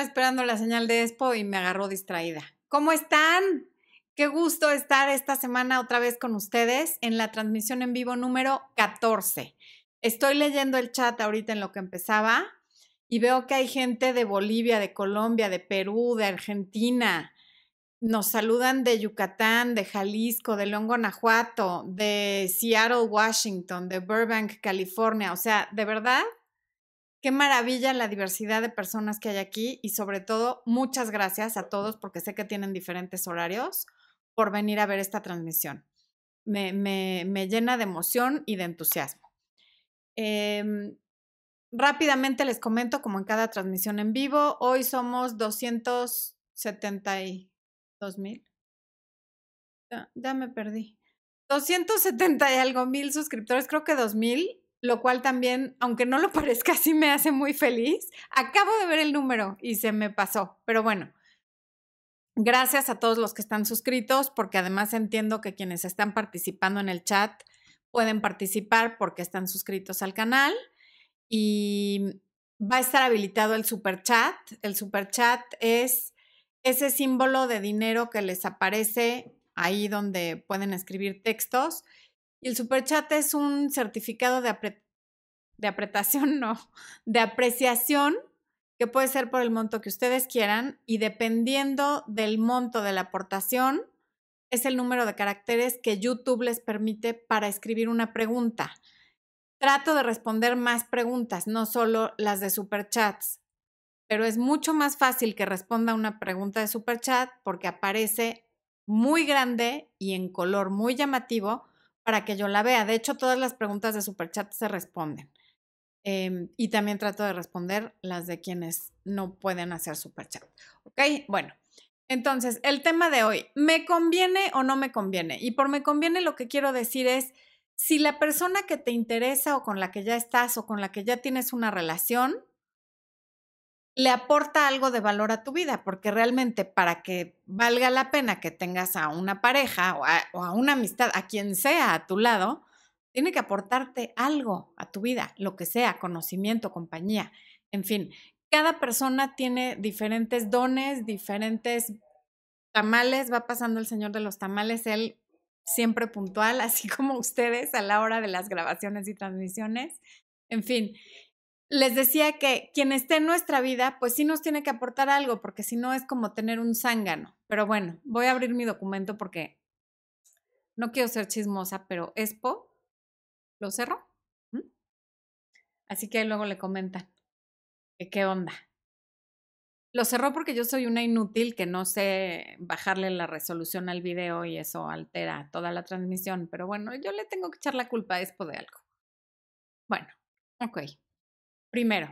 Esperando la señal de Expo y me agarró distraída. ¿Cómo están? Qué gusto estar esta semana otra vez con ustedes en la transmisión en vivo número 14. Estoy leyendo el chat ahorita en lo que empezaba y veo que hay gente de Bolivia, de Colombia, de Perú, de Argentina. Nos saludan de Yucatán, de Jalisco, de León, Guanajuato, de Seattle, Washington, de Burbank, California. O sea, de verdad, Qué maravilla la diversidad de personas que hay aquí y sobre todo muchas gracias a todos porque sé que tienen diferentes horarios por venir a ver esta transmisión. Me, llena de emoción y de entusiasmo. Em, rápidamente les comento, como en cada transmisión en vivo, hoy somos 272 mil. Ya, ya, me perdí. 270 y algo mil suscriptores, creo que 2000 lo cual también, aunque no lo parezca, sí me hace muy feliz. Acabo de ver el número y se me pasó, pero bueno. Gracias a todos los que están suscritos, porque además entiendo que quienes están participando en el chat pueden participar porque están suscritos al canal y va a estar habilitado el super chat. El super chat es ese símbolo de dinero que les aparece ahí donde pueden escribir textos y el superchat es un certificado de, de apretación, no, de apreciación que puede ser por el monto que ustedes quieran y dependiendo del monto de la aportación es el número de caracteres que YouTube les permite para escribir una pregunta. Trato de responder más preguntas, no solo las de superchats, pero es mucho más fácil que responda una pregunta de superchat porque aparece muy grande y en color muy llamativo para que yo la vea. De hecho, todas las preguntas de Superchat se responden. Em, y también trato de responder las de quienes no pueden hacer Superchat. ¿Ok? Bueno, entonces, el tema de hoy, ¿me conviene o no me conviene? Y por me conviene lo que quiero decir es, si la persona que te interesa o con la que ya estás o con la que ya tienes una relación, le aporta algo de valor a tu vida, porque realmente para que valga la pena que tengas a una pareja o a, una amistad, a quien sea a tu lado, tiene que aportarte algo a tu vida, lo que sea, conocimiento, compañía, en fin. Cada persona tiene diferentes dones, diferentes tamales, va pasando el señor de los tamales, él siempre puntual, así como ustedes a la hora de las grabaciones y transmisiones. En fin, les decía que quien esté en nuestra vida, pues sí nos tiene que aportar algo, porque si no es como tener un zángano. Pero bueno, voy a abrir mi documento porque no quiero ser chismosa, pero Expo lo cerró. Así que luego le comentan qué onda. Lo cerró porque yo soy una inútil que no sé bajarle la resolución al video y eso altera toda la transmisión. Pero bueno, yo le tengo que echar la culpa a Expo de algo. Bueno, ok. Primero,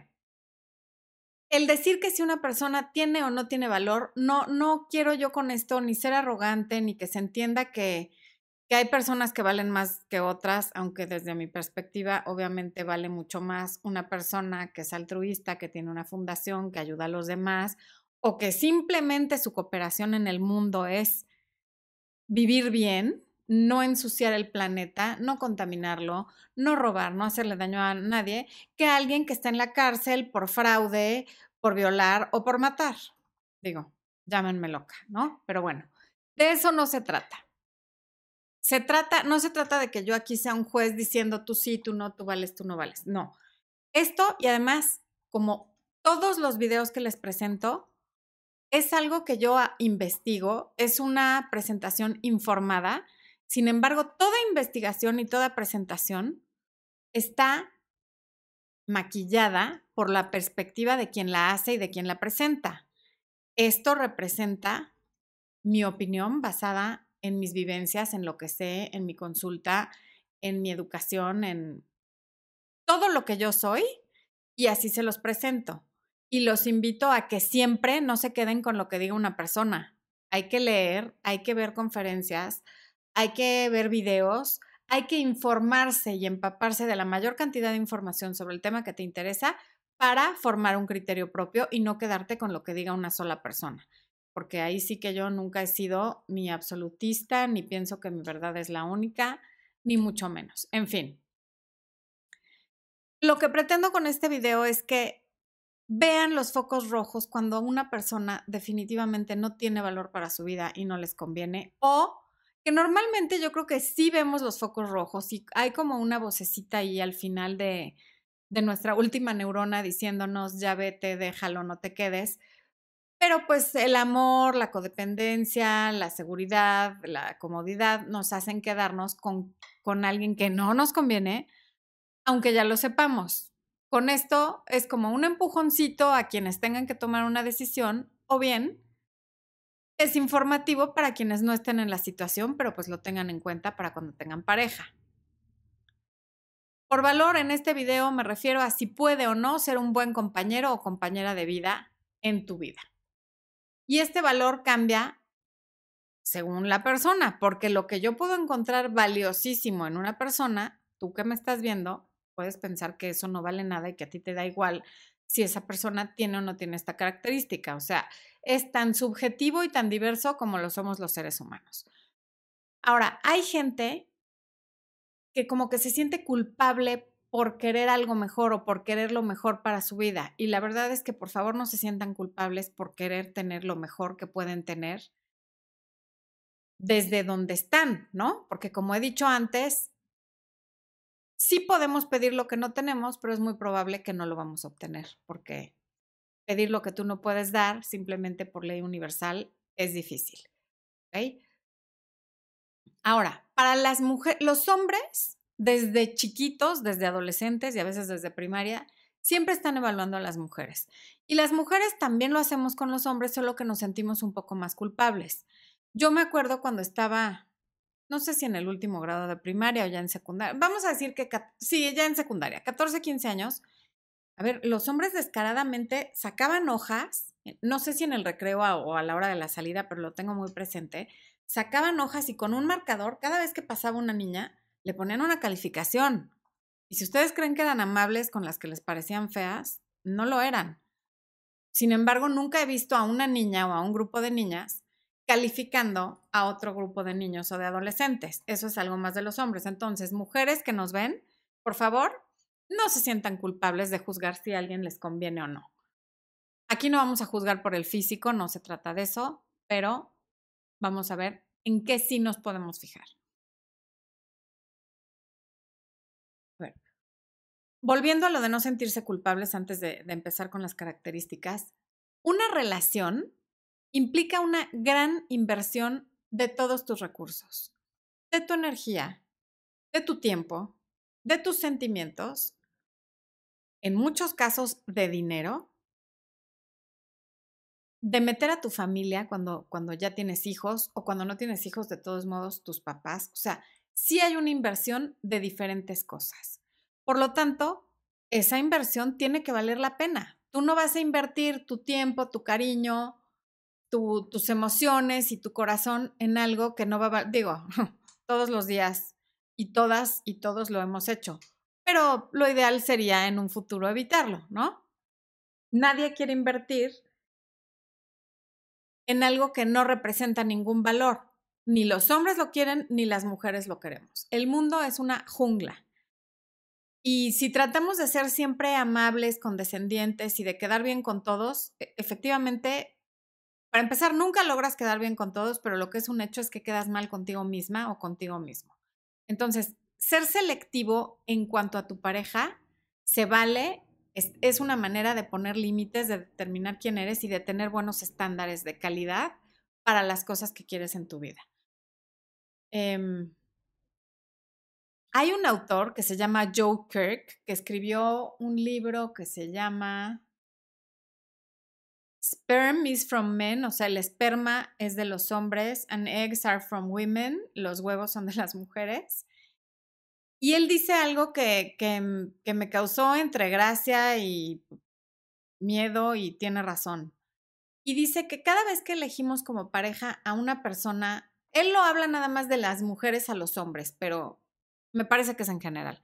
el decir que si una persona tiene o no tiene valor, no, no quiero yo con esto ni ser arrogante, ni que se entienda que, que hay personas que valen más que otras, aunque desde mi perspectiva obviamente vale mucho más una persona que es altruista, que tiene una fundación, que ayuda a los demás, o que simplemente su cooperación en el mundo es vivir bien, no ensuciar el planeta, no contaminarlo, no robar, no hacerle daño a nadie, que alguien que está en la cárcel por fraude, por violar o por matar. Digo, llámenme loca, ¿no? Pero bueno, de eso no se trata. Se trata, no se trata de que yo aquí sea un juez diciendo tú sí, tú no, tú vales, tú no vales. No. Esto y además, como todos los videos que les presento, es algo que yo investigo, es una presentación informada sin embargo, toda investigación y toda presentación está maquillada por la perspectiva de quien la hace y de quien la presenta. Esto representa mi opinión basada en mis vivencias, en lo que sé, en mi consulta, en mi educación, en todo lo que yo soy y así se los presento. Y los invito a que siempre no se queden con lo que diga una persona. Hay que leer, hay que ver conferencias, hay que ver videos, hay que informarse y empaparse de la mayor cantidad de información sobre el tema que te interesa para formar un criterio propio y no quedarte con lo que diga una sola persona. Porque ahí sí que yo nunca he sido ni absolutista, ni pienso que mi verdad es la única, ni mucho menos. En fin. Lo que pretendo con este video es que vean los focos rojos cuando una persona definitivamente no tiene valor para su vida y no les conviene o que normalmente yo creo que sí vemos los focos rojos y hay como una vocecita ahí al final de, de nuestra última neurona diciéndonos ya vete, déjalo, no te quedes. Pero pues el amor, la codependencia, la seguridad, la comodidad nos hacen quedarnos con, con alguien que no nos conviene, aunque ya lo sepamos. Con esto es como un empujoncito a quienes tengan que tomar una decisión o bien es informativo para quienes no estén en la situación, pero pues lo tengan en cuenta para cuando tengan pareja. Por valor, en este video me refiero a si puede o no ser un buen compañero o compañera de vida en tu vida. Y este valor cambia según la persona, porque lo que yo puedo encontrar valiosísimo en una persona, tú que me estás viendo, puedes pensar que eso no vale nada y que a ti te da igual si esa persona tiene o no tiene esta característica. O sea, es tan subjetivo y tan diverso como lo somos los seres humanos. Ahora, hay gente que como que se siente culpable por querer algo mejor o por querer lo mejor para su vida. Y la verdad es que por favor no se sientan culpables por querer tener lo mejor que pueden tener desde donde están, ¿no? Porque como he dicho antes, sí podemos pedir lo que no tenemos, pero es muy probable que no lo vamos a obtener, porque pedir lo que tú no puedes dar simplemente por ley universal es difícil. Ahora, para las mujeres, los hombres, desde chiquitos, desde adolescentes y a veces desde primaria, siempre están evaluando a las mujeres. Y las mujeres también lo hacemos con los hombres, solo que nos sentimos un poco más culpables. Yo me acuerdo cuando estaba, no sé si en el último grado de primaria o ya en secundaria, vamos a decir que sí, ya en secundaria, 14, 15 años, a ver, los hombres descaradamente sacaban hojas, eh, no sé si en el recreo o a la hora de la salida, pero lo tengo muy presente, sacaban hojas y con un marcador, cada vez que pasaba una niña, le ponían una calificación. Y si ustedes creen que eran amables con las que les parecían feas, no lo eran. Sin embargo, nunca he visto a una niña o a un grupo de niñas calificando a otro grupo de niños o de adolescentes. Eso es algo más de los hombres. Entonces, mujeres que nos ven, por favor, no se sientan culpables de juzgar si a alguien les conviene o no. Aquí no vamos a juzgar por el físico, no se trata de eso, pero vamos a ver en qué sí nos podemos fijar. volviendo a lo de no sentirse culpables antes de empezar con las características, una relación implica una gran inversión de todos tus recursos, de tu energía, de tu tiempo, de tus sentimientos, en muchos casos de dinero, de meter a tu familia cuando, cuando ya tienes hijos o cuando no tienes hijos, de todos modos, tus papás. O sea, sí hay una inversión de diferentes cosas. Por lo tanto, esa inversión tiene que valer la pena. Tú no vas a invertir tu tiempo, tu cariño, tus emociones y tu corazón en algo que no va a, digo, todos los días y todas y todos lo hemos hecho. Pero lo ideal sería en un futuro evitarlo, ¿no? Nadie quiere invertir en algo que no representa ningún valor. Ni los hombres lo quieren, ni las mujeres lo queremos. El mundo es una jungla. Y si tratamos de ser siempre amables, condescendientes y de quedar bien con todos, e, efectivamente, para empezar, nunca logras quedar bien con todos, pero lo que es un hecho es que quedas mal contigo misma o contigo mismo. Entonces, ser selectivo en cuanto a tu pareja se vale, es, una manera de poner límites, de determinar quién eres y de tener buenos estándares de calidad para las cosas que quieres en tu vida. Em, hay un autor que se llama Joe Kirk, que escribió un libro que se llama Sperm is from men, o sea, el esperma es de los hombres, and eggs are from women, los huevos son de las mujeres. Y él dice algo que, que, que me causó entre gracia y miedo y tiene razón. Y dice que cada vez que elegimos como pareja a una persona, él lo habla nada más de las mujeres a los hombres, pero me parece que es en general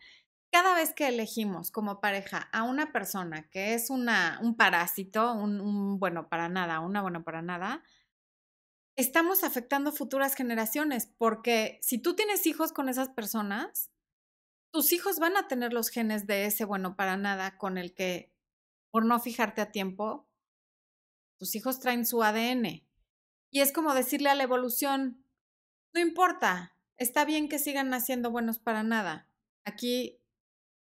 cada vez que elegimos como pareja a una persona que es una, un parásito, un, bueno para nada, una buena para nada, estamos afectando futuras generaciones, porque si tú tienes hijos con esas personas, tus hijos van a tener los genes de ese bueno para nada con el que por no fijarte a tiempo, tus hijos traen su ADN. Y es como decirle a la evolución, no importa, está bien que sigan naciendo buenos para nada. Aquí,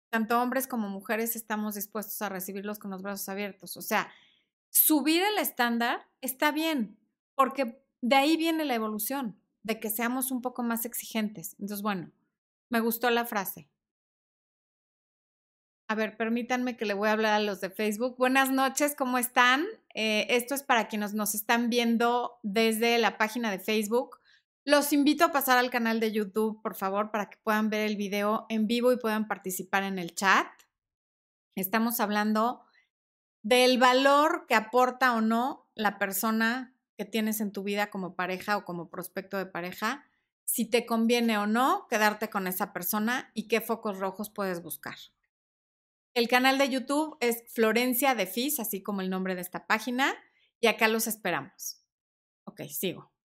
tanto hombres como mujeres estamos dispuestos a recibirlos con los brazos abiertos. O sea, subir el estándar está bien, porque de ahí viene la evolución, de que seamos un poco más exigentes. Entonces, bueno, me gustó la frase. A ver, permítanme que le voy a hablar a los de Facebook. Buenas noches, ¿cómo están? Eh, esto es para quienes nos están viendo desde la página de Facebook. Los invito a pasar al canal de YouTube, por favor, para que puedan ver el video en vivo y puedan participar en el chat. Estamos hablando del valor que aporta o no la persona que tienes en tu vida como pareja o como prospecto de pareja, si te conviene o no quedarte con esa persona y qué focos rojos puedes buscar. El canal de YouTube es Florencia de Fis, así como el nombre de esta página, y acá los esperamos. Ok, sigo.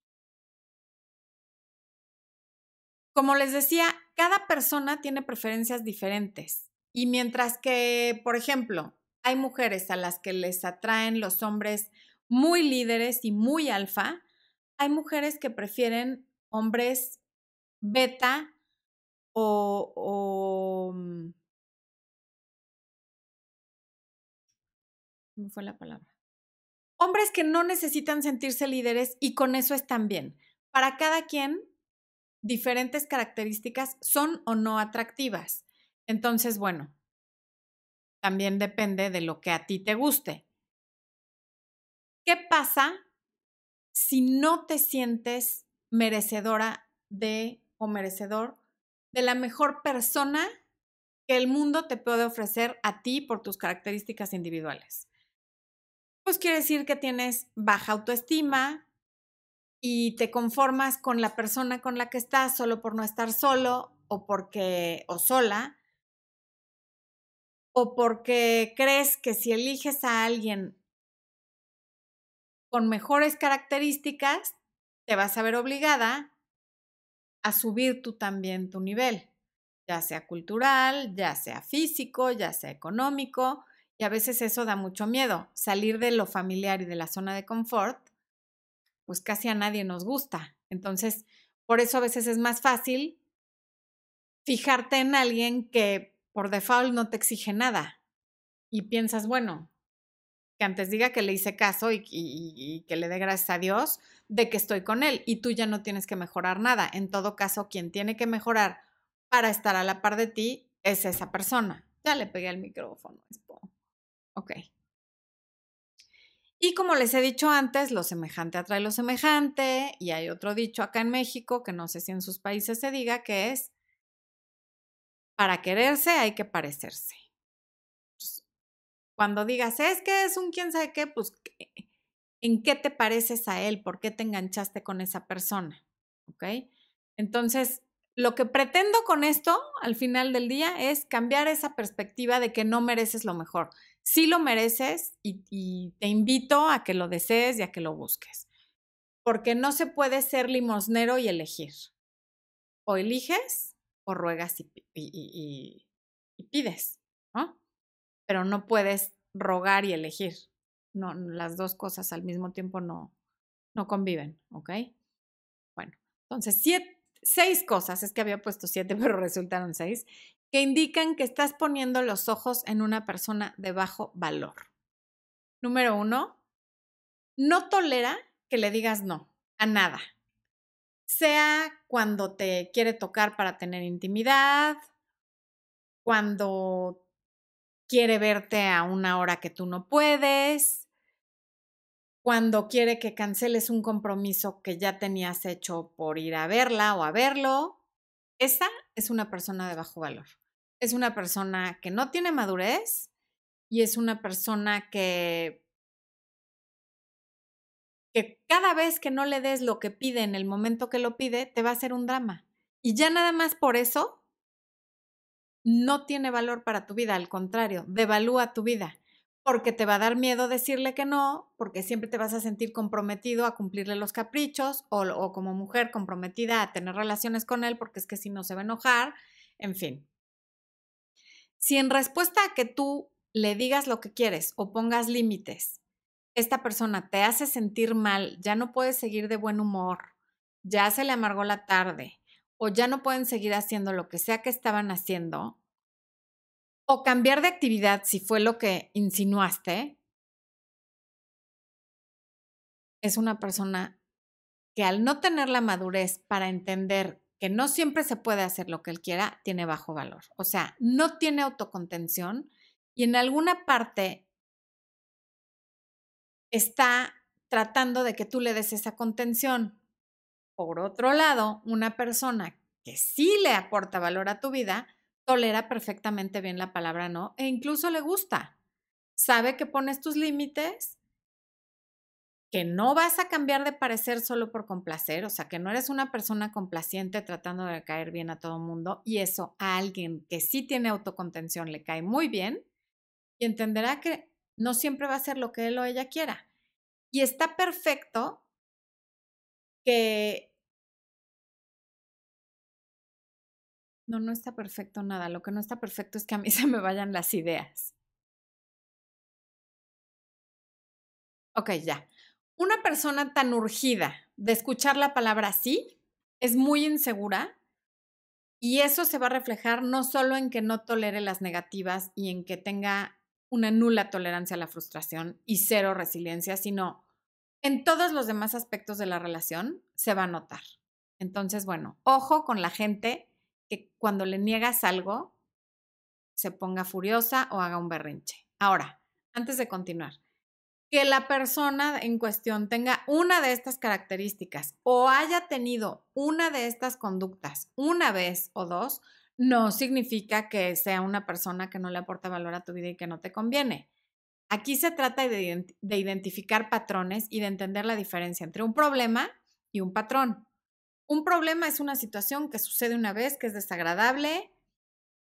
Como les decía, cada persona tiene preferencias diferentes. Y mientras que, por ejemplo, hay mujeres a las que les atraen los hombres muy líderes y muy alfa, hay mujeres que prefieren hombres beta o, o mm, fue la palabra. Hombres que no necesitan sentirse líderes y con eso están bien. Para cada quien, diferentes características son o no atractivas. Entonces, bueno, también depende de lo que a ti te guste. ¿Qué pasa si no te sientes merecedora de o merecedor de la mejor persona que el mundo te puede ofrecer a ti por tus características individuales? pues quiere decir que tienes baja autoestima y te conformas con la persona con la que estás solo por no estar solo o porque o sola o porque crees que si eliges a alguien con mejores características te vas a ver obligada a subir tú también tu nivel, ya sea cultural, ya sea físico, ya sea económico, y a veces eso da mucho miedo. Salir de lo familiar y de la zona de confort, pues casi a nadie nos gusta. Entonces, por eso a veces es más fácil fijarte en alguien que por default no te exige nada. Y piensas, bueno, que antes diga que le hice caso y, que le dé gracias a Dios de que estoy con él y tú ya no tienes que mejorar nada. En todo caso, quien tiene que mejorar para estar a la par de ti es esa persona. Ya le pegué el micrófono. Ok. Y como les he dicho antes, lo semejante atrae lo semejante, y hay otro dicho acá en México, que no sé si en sus países se diga, que es, para quererse hay que parecerse. cuando digas, es que es un quién sabe qué, pues, ¿en qué te pareces a él? ¿Por qué te enganchaste con esa persona? ¿Ok? Entonces, lo que pretendo con esto, al final del día, es cambiar esa perspectiva de que no mereces lo mejor sí lo mereces y, te invito a que lo desees y a que lo busques. Porque no se puede ser limosnero y elegir. O eliges o ruegas y, pides, ¿no? Pero no puedes rogar y elegir. No, las dos cosas al mismo tiempo no, no conviven, ¿ok? Bueno, entonces, seis cosas, es que había puesto siete, pero resultaron seis, que indican que estás poniendo los ojos en una persona de bajo valor. Número uno, no tolera que le digas no a nada. Sea cuando te quiere tocar para tener intimidad, cuando quiere verte a una hora que tú no puedes, cuando quiere que canceles un compromiso que ya tenías hecho por ir a verla o a verlo. Esa es una persona de bajo valor es una persona que no tiene madurez y es una persona que, que cada vez que no le des lo que pide en el momento que lo pide, te va a hacer un drama. Y ya nada más por eso no tiene valor para tu vida, al contrario, devalúa tu vida, porque te va a dar miedo decirle que no, porque siempre te vas a sentir comprometido a cumplirle los caprichos o, o como mujer comprometida a tener relaciones con él, porque es que si no se va a enojar, en fin. Si en respuesta a que tú le digas lo que quieres o pongas límites, esta persona te hace sentir mal, ya no puedes seguir de buen humor, ya se le amargó la tarde o ya no pueden seguir haciendo lo que sea que estaban haciendo, o cambiar de actividad si fue lo que insinuaste, es una persona que al no tener la madurez para entender que no siempre se puede hacer lo que él quiera, tiene bajo valor. O sea, no tiene autocontención y en alguna parte está tratando de que tú le des esa contención. Por otro lado, una persona que sí le aporta valor a tu vida, tolera perfectamente bien la palabra no e incluso le gusta. Sabe que pones tus límites, que no vas a cambiar de parecer solo por complacer, o sea, que no eres una persona complaciente tratando de caer bien a todo mundo y eso a alguien que sí tiene autocontención le cae muy bien y entenderá que no siempre va a ser lo que él o ella quiera. Y está perfecto que... No, no está perfecto nada. Lo que no está perfecto es que a mí se me vayan las ideas. Ok, ya. Una persona tan urgida de escuchar la palabra sí es muy insegura y eso se va a reflejar no solo en que no tolere las negativas y en que tenga una nula tolerancia a la frustración y cero resiliencia, sino en todos los demás aspectos de la relación se va a notar. Entonces, bueno, ojo con la gente que cuando le niegas algo se ponga furiosa o haga un berrinche. Ahora, antes de continuar, que la persona en cuestión tenga una de estas características o haya tenido una de estas conductas una vez o dos, no significa que sea una persona que no le aporta valor a tu vida y que no te conviene. Aquí se trata de, identificar patrones y de entender la diferencia entre un problema y un patrón. Un problema es una situación que sucede una vez, que es desagradable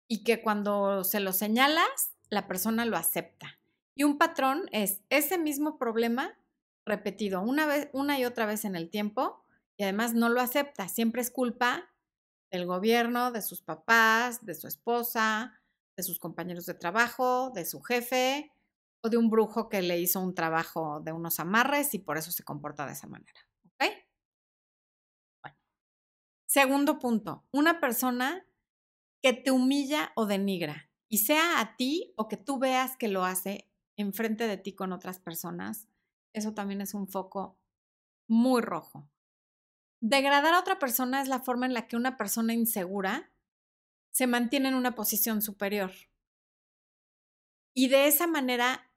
y que cuando se lo señalas, la persona lo acepta. Y un patrón es ese mismo problema repetido una vez, una y otra vez en el tiempo y además no lo acepta. Siempre es culpa del gobierno, de sus papás, de su esposa, de sus compañeros de trabajo, de su jefe o de un brujo que le hizo un trabajo de unos amarres y por eso se comporta de esa manera. ¿Ok? Bueno. Segundo punto, una persona que te humilla o denigra y sea a ti o que tú veas que lo hace enfrente de ti con otras personas, eso también es un foco muy rojo. Degradar a otra persona es la forma en la que una persona insegura se mantiene en una posición superior. Y de esa manera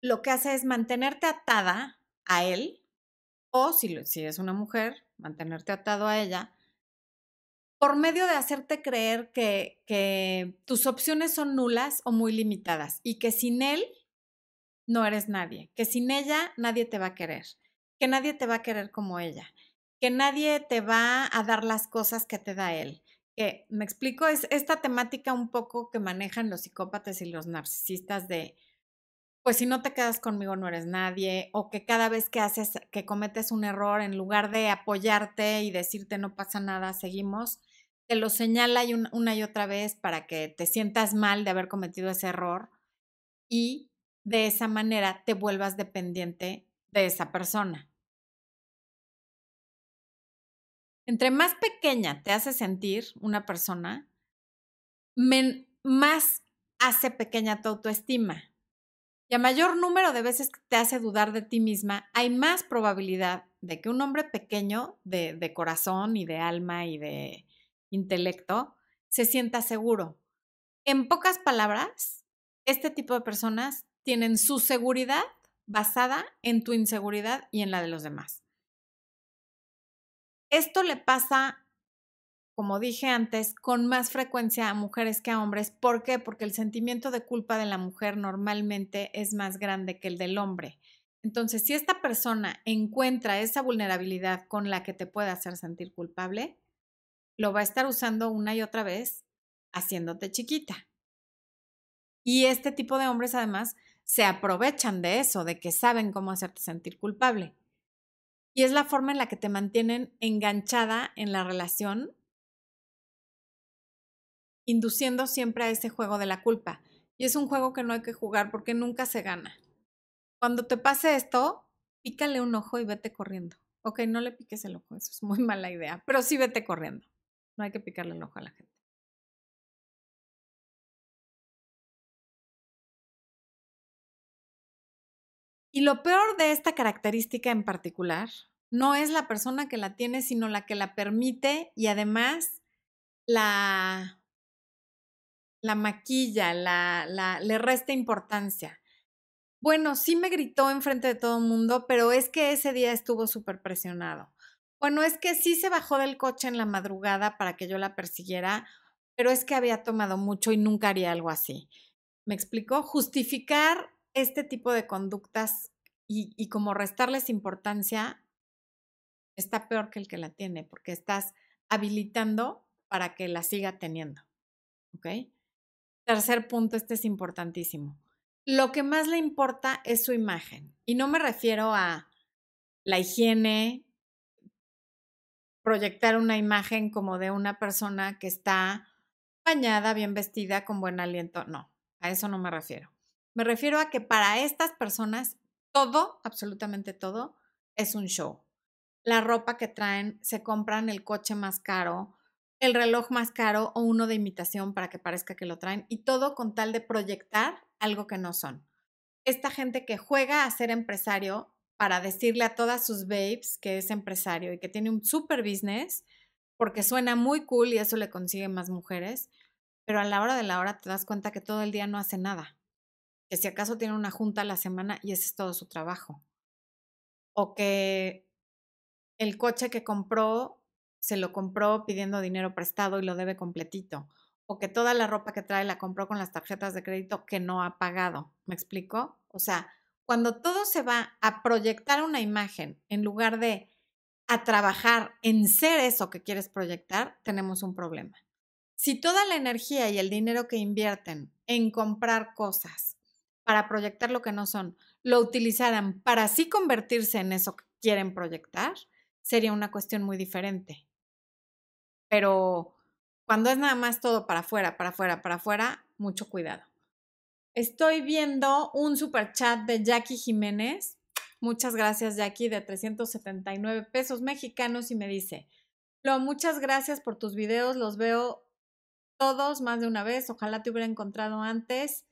lo que hace es mantenerte atada a él, o si, es una mujer, mantenerte atado a ella, por medio de hacerte creer que tus opciones son nulas o muy limitadas y que sin él no eres nadie, que sin ella nadie te va a querer, que nadie te va a querer como ella que nadie te va a dar las cosas que te da él. Que me explico, es esta temática un poco que manejan los psicópatas y los narcisistas de, pues si no te quedas conmigo no eres nadie, o que cada vez que haces, que cometes un error, en lugar de apoyarte y decirte no pasa nada, seguimos, te lo señala una y otra vez para que te sientas mal de haber cometido ese error y de esa manera te vuelvas dependiente de esa persona. Entre más pequeña te hace sentir una persona, más hace pequeña tu autoestima. Y a mayor número de veces que te hace dudar de ti misma, hay más probabilidad de que un hombre pequeño de, de corazón y de alma y de intelecto se sienta seguro. En pocas palabras, este tipo de personas tienen su seguridad basada en tu inseguridad y en la de los demás. Esto le pasa, como dije antes, con más frecuencia a mujeres que a hombres. ¿Por qué? Porque el sentimiento de culpa de la mujer normalmente es más grande que el del hombre. Entonces, si esta persona encuentra esa vulnerabilidad con la que te puede hacer sentir culpable, lo va a estar usando una y otra vez haciéndote chiquita. Y este tipo de hombres además se aprovechan de eso, de que saben cómo hacerte sentir culpable. Y es la forma en la que te mantienen enganchada en la relación, induciendo siempre a ese juego de la culpa. Y es un juego que no hay que jugar porque nunca se gana. Cuando te pase esto, pícale un ojo y vete corriendo. Ok, no le piques el ojo, eso es muy mala idea, pero sí vete corriendo. No hay que picarle el ojo a la gente. Y lo peor de esta característica en particular no es la persona que la tiene, sino la que la permite y además la, la maquilla, la, la, le resta importancia. Bueno, sí me gritó enfrente de todo el mundo, pero es que ese día estuvo súper presionado. Bueno, es que sí se bajó del coche en la madrugada para que yo la persiguiera, pero es que había tomado mucho y nunca haría algo así. ¿Me explicó? Justificar este tipo de conductas y, como restarles importancia está peor que el que la tiene, porque estás habilitando para que la siga teniendo. ¿Ok? Tercer punto, este es importantísimo. Lo que más le importa es su imagen. Y no me refiero a la higiene, proyectar una imagen como de una persona que está bañada, bien vestida, con buen aliento. No, a eso no me refiero. Me refiero a que para estas personas todo, absolutamente todo, es un show. La ropa que traen, se compran el coche más caro, el reloj más caro o uno de imitación para que parezca que lo traen y todo con tal de proyectar algo que no son. Esta gente que juega a ser empresario para decirle a todas sus babes que es empresario y que tiene un super business porque suena muy cool y eso le consigue más mujeres, pero a la hora de la hora te das cuenta que todo el día no hace nada que si acaso tiene una junta a la semana y ese es todo su trabajo. O que el coche que compró se lo compró pidiendo dinero prestado y lo debe completito. O que toda la ropa que trae la compró con las tarjetas de crédito que no ha pagado. ¿Me explico? O sea, cuando todo se va a proyectar una imagen en lugar de a trabajar en ser eso que quieres proyectar, tenemos un problema. Si toda la energía y el dinero que invierten en comprar cosas para proyectar lo que no son, lo utilizaran para así convertirse en eso que quieren proyectar, sería una cuestión muy diferente. Pero cuando es nada más todo para afuera, para afuera, para afuera, mucho cuidado. Estoy viendo un super chat de Jackie Jiménez. Muchas gracias, Jackie, de 379 pesos mexicanos y me dice, Lo, muchas gracias por tus videos, los veo todos más de una vez, ojalá te hubiera encontrado antes.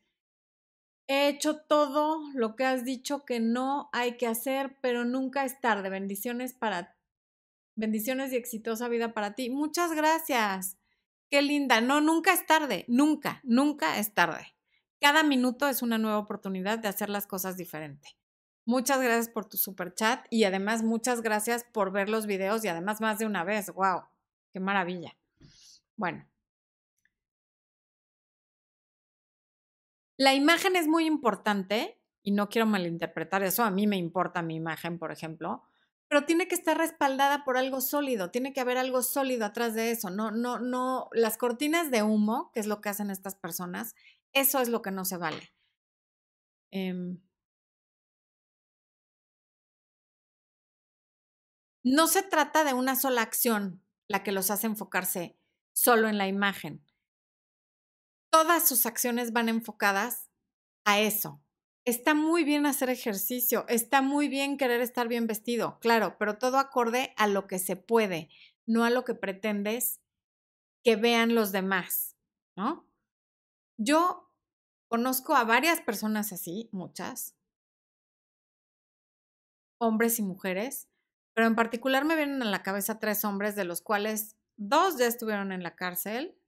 He hecho todo lo que has dicho que no hay que hacer, pero nunca es tarde. Bendiciones para bendiciones y exitosa vida para ti. Muchas gracias. Qué linda. No, nunca es tarde. Nunca, nunca es tarde. Cada minuto es una nueva oportunidad de hacer las cosas diferente. Muchas gracias por tu super chat y además muchas gracias por ver los videos y además más de una vez. ¡Wow! ¡Qué maravilla! Bueno, La imagen es muy importante y no quiero malinterpretar eso, a mí me importa mi imagen, por ejemplo, pero tiene que estar respaldada por algo sólido, tiene que haber algo sólido atrás de eso, no, no, no, las cortinas de humo, que es lo que hacen estas personas, eso es lo que no se vale. Em no se trata de una sola acción la que los hace enfocarse solo en la imagen todas sus acciones van enfocadas a eso. Está muy bien hacer ejercicio, está muy bien querer estar bien vestido, claro, pero todo acorde a lo que se puede, no a lo que pretendes que vean los demás, ¿no? Yo conozco a varias personas así, muchas, hombres y mujeres, pero en particular me vienen a la cabeza tres hombres, de los cuales dos ya estuvieron en la cárcel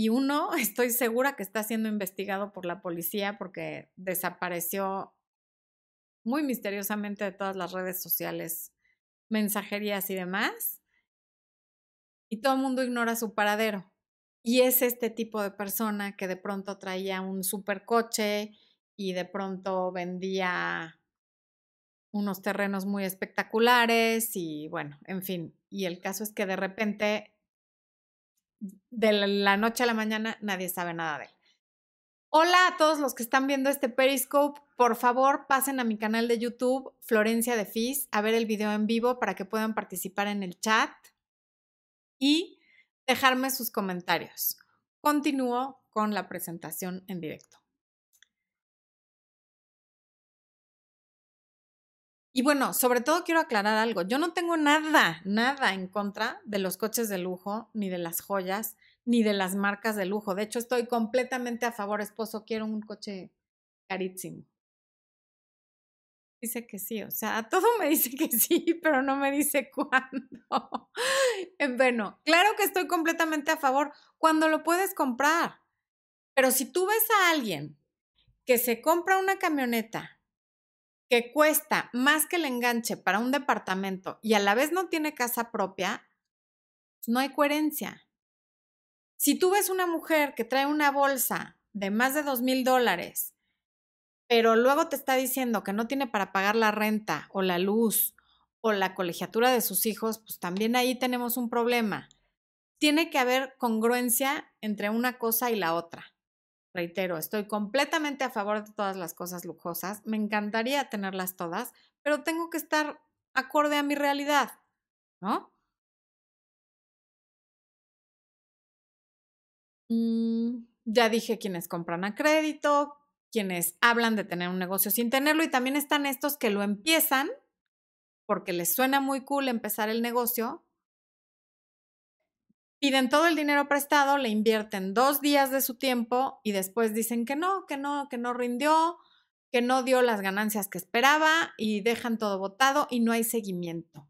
y uno, estoy segura que está siendo investigado por la policía porque desapareció muy misteriosamente de todas las redes sociales, mensajerías y demás. Y todo el mundo ignora su paradero. Y es este tipo de persona que de pronto traía un supercoche y de pronto vendía unos terrenos muy espectaculares y bueno, en fin. Y el caso es que de repente de la noche a la mañana nadie sabe nada de él. Hola a todos los que están viendo este Periscope. Por favor, pasen a mi canal de YouTube, Florencia de Fis, a ver el video en vivo para que puedan participar en el chat y dejarme sus comentarios. continúo con la presentación en directo. Y bueno, sobre todo quiero aclarar algo. Yo no tengo nada, nada en contra de los coches de lujo, ni de las joyas, ni de las marcas de lujo. De hecho, estoy completamente a favor, esposo, quiero un coche carísimo. Dice que sí, o sea, todo me dice que sí, pero no me dice cuándo. Bueno, claro que estoy completamente a favor cuando lo puedes comprar. Pero si tú ves a alguien que se compra una camioneta que cuesta más que el enganche para un departamento y a la vez no tiene casa propia, pues, no hay coherencia. Si tú ves una mujer que trae una bolsa de más de dos mil dólares, pero luego te está diciendo que no tiene para pagar la renta o la luz o la colegiatura de sus hijos, pues también ahí tenemos un problema. Tiene que haber congruencia entre una cosa y la otra. Reitero, estoy completamente a favor de todas las cosas lujosas. Me encantaría tenerlas todas, pero tengo que estar acorde a mi realidad, ¿no? Mm, ya dije quienes compran a crédito, quienes hablan de tener un negocio sin tenerlo y también están estos que lo empiezan porque les suena muy cool empezar el negocio piden todo el dinero prestado, le invierten dos días de su tiempo y después dicen que no, que no, que no rindió, que no dio las ganancias que esperaba y dejan todo botado y no hay seguimiento.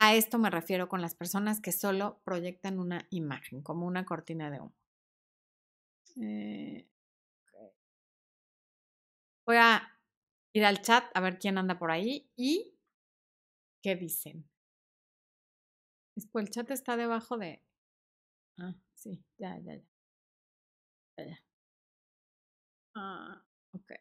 A esto me refiero con las personas que solo proyectan una imagen, como una cortina de humo. Eh, voy a ir al chat a ver quién anda por ahí y qué dicen. Después el chat está debajo de. Ah, sí, ya, ya, ya. Ya, ya. Ah, ok.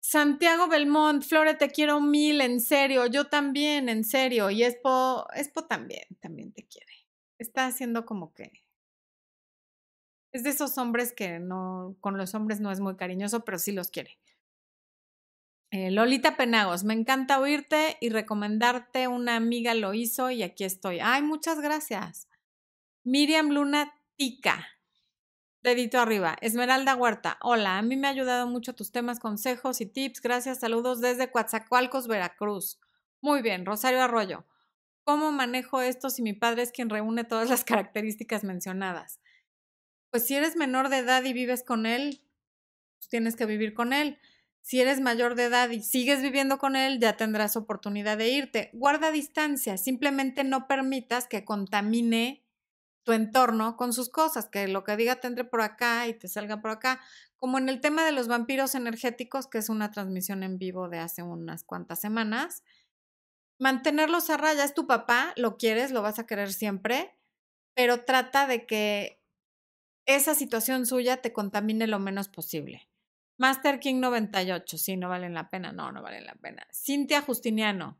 Santiago Belmont, Flore, te quiero mil, en serio, yo también, en serio, y Espo, Espo también, también te quiere. Está haciendo como que es de esos hombres que no, con los hombres no es muy cariñoso, pero sí los quiere. Eh, Lolita Penagos, me encanta oírte y recomendarte. Una amiga lo hizo y aquí estoy. Ay, muchas gracias. Miriam Luna Tica, dedito arriba. Esmeralda Huerta, hola, a mí me ha ayudado mucho tus temas, consejos y tips. Gracias, saludos desde Coatzacoalcos, Veracruz. Muy bien, Rosario Arroyo. ¿Cómo manejo esto si mi padre es quien reúne todas las características mencionadas? Pues si eres menor de edad y vives con él, pues tienes que vivir con él. Si eres mayor de edad y sigues viviendo con él, ya tendrás oportunidad de irte. Guarda distancia, simplemente no permitas que contamine tu entorno con sus cosas, que lo que diga te entre por acá y te salga por acá. Como en el tema de los vampiros energéticos, que es una transmisión en vivo de hace unas cuantas semanas. Mantenerlos a raya, es tu papá, lo quieres, lo vas a querer siempre, pero trata de que esa situación suya te contamine lo menos posible. Master King 98, sí, no valen la pena. No, no valen la pena. Cintia Justiniano.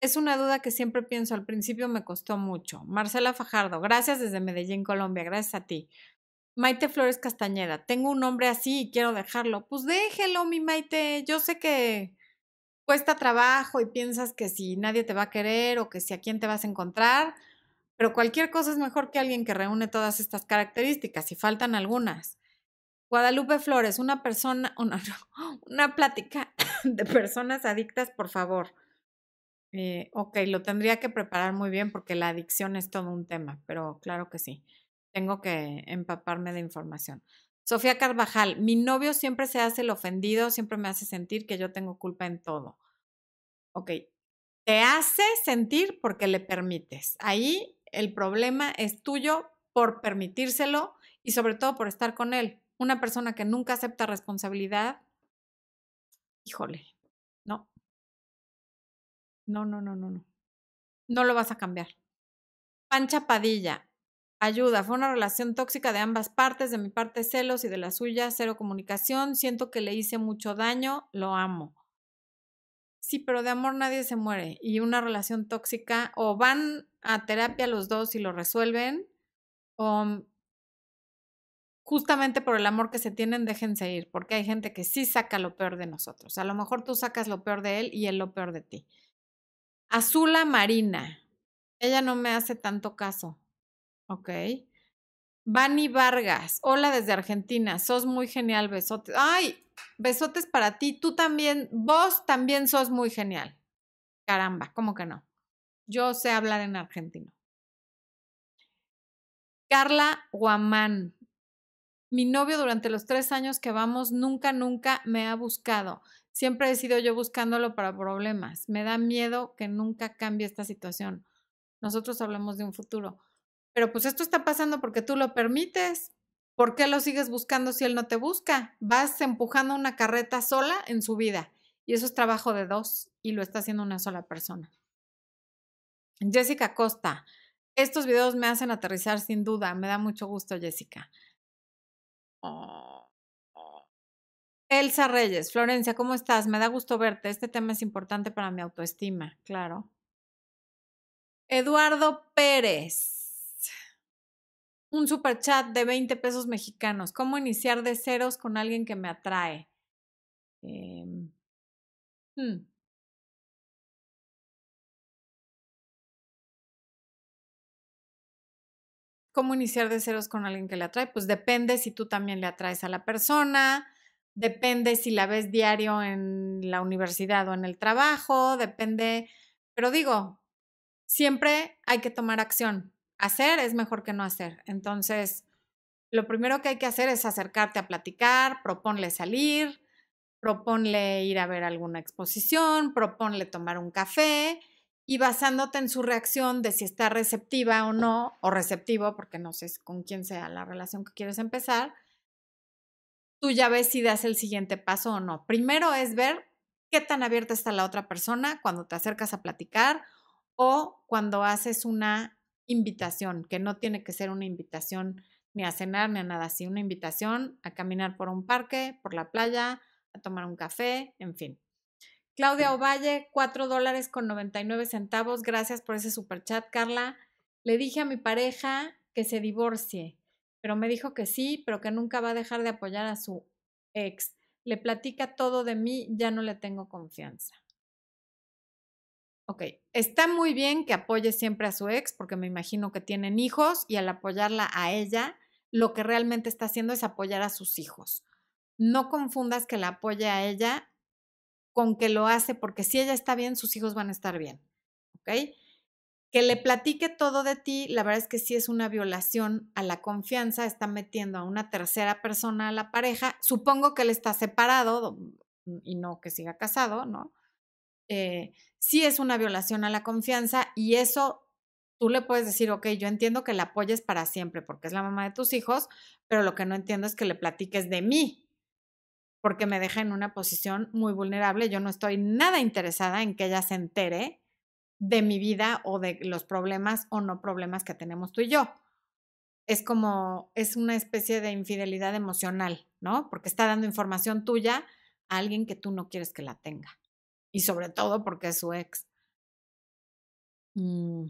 Es una duda que siempre pienso, al principio me costó mucho. Marcela Fajardo, gracias desde Medellín, Colombia, gracias a ti. Maite Flores Castañeda, tengo un nombre así y quiero dejarlo. Pues déjelo, mi Maite. Yo sé que cuesta trabajo y piensas que si nadie te va a querer o que si a quién te vas a encontrar, pero cualquier cosa es mejor que alguien que reúne todas estas características y faltan algunas. Guadalupe Flores, una persona, una, una plática de personas adictas, por favor. Eh, ok, lo tendría que preparar muy bien porque la adicción es todo un tema, pero claro que sí. Tengo que empaparme de información. Sofía Carvajal, mi novio siempre se hace el ofendido, siempre me hace sentir que yo tengo culpa en todo. Ok, te hace sentir porque le permites. Ahí el problema es tuyo por permitírselo y sobre todo por estar con él una persona que nunca acepta responsabilidad, híjole, no. No, no, no, no, no. No lo vas a cambiar. Pancha Padilla, ayuda. Fue una relación tóxica de ambas partes, de mi parte celos y de la suya cero comunicación. Siento que le hice mucho daño, lo amo. Sí, pero de amor nadie se muere. Y una relación tóxica, o van a terapia los dos y lo resuelven, o justamente por el amor que se tienen, déjense ir, porque hay gente que sí saca lo peor de nosotros. A lo mejor tú sacas lo peor de él y él lo peor de ti. Azula Marina. Ella no me hace tanto caso. Ok. Vani Vargas, hola desde Argentina, sos muy genial, besotes. Ay, besotes para ti, tú también, vos también sos muy genial. Caramba, ¿cómo que no? Yo sé hablar en argentino. Carla Guamán, mi novio durante los tres años que vamos nunca, nunca me ha buscado. Siempre he sido yo buscándolo para problemas. Me da miedo que nunca cambie esta situación. Nosotros hablamos de un futuro. Pero pues esto está pasando porque tú lo permites. ¿Por qué lo sigues buscando si él no te busca? Vas empujando una carreta sola en su vida. Y eso es trabajo de dos y lo está haciendo una sola persona. Jessica Costa. Estos videos me hacen aterrizar sin duda. Me da mucho gusto, Jessica. Oh, oh. Elsa Reyes, Florencia, ¿cómo estás? Me da gusto verte. Este tema es importante para mi autoestima, claro. Eduardo Pérez. Un super chat de 20 pesos mexicanos. ¿Cómo iniciar de ceros con alguien que me atrae? Eh, hmm. ¿Cómo iniciar de ceros con alguien que le atrae? Pues depende si tú también le atraes a la persona, depende si la ves diario en la universidad o en el trabajo, depende, pero digo, siempre hay que tomar acción. Hacer es mejor que no hacer. Entonces, lo primero que hay que hacer es acercarte a platicar, proponle salir, proponle ir a ver alguna exposición, proponle tomar un café y basándote en su reacción de si está receptiva o no, o receptivo, porque no sé con quién sea la relación que quieres empezar, tú ya ves si das el siguiente paso o no. Primero es ver qué tan abierta está la otra persona cuando te acercas a platicar o cuando haces una invitación, que no tiene que ser una invitación ni a cenar ni a nada, sino una invitación a caminar por un parque, por la playa, a tomar un café, en fin. Claudia Ovalle, 4 dólares con 99 centavos. Gracias por ese super chat, Carla. Le dije a mi pareja que se divorcie, pero me dijo que sí, pero que nunca va a dejar de apoyar a su ex. Le platica todo de mí, ya no le tengo confianza. Ok, está muy bien que apoye siempre a su ex, porque me imagino que tienen hijos y al apoyarla a ella, lo que realmente está haciendo es apoyar a sus hijos. No confundas que la apoye a ella con que lo hace porque si ella está bien, sus hijos van a estar bien. ¿Ok? Que le platique todo de ti, la verdad es que sí es una violación a la confianza, está metiendo a una tercera persona a la pareja. Supongo que él está separado y no que siga casado, ¿no? Eh, sí es una violación a la confianza y eso tú le puedes decir, ok, yo entiendo que la apoyes para siempre porque es la mamá de tus hijos, pero lo que no entiendo es que le platiques de mí, porque me deja en una posición muy vulnerable. Yo no estoy nada interesada en que ella se entere de mi vida o de los problemas o no problemas que tenemos tú y yo. Es como, es una especie de infidelidad emocional, ¿no? Porque está dando información tuya a alguien que tú no quieres que la tenga. Y sobre todo porque es su ex. Mm.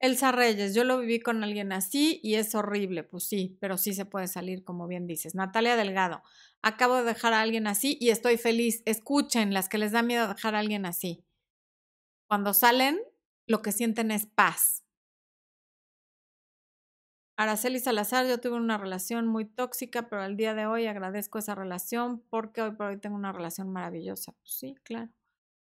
Elsa Reyes, yo lo viví con alguien así y es horrible, pues sí, pero sí se puede salir, como bien dices. Natalia Delgado, acabo de dejar a alguien así y estoy feliz. Escuchen las que les da miedo dejar a alguien así. Cuando salen, lo que sienten es paz. Araceli Salazar, yo tuve una relación muy tóxica, pero al día de hoy agradezco esa relación porque hoy por hoy tengo una relación maravillosa. Pues sí, claro.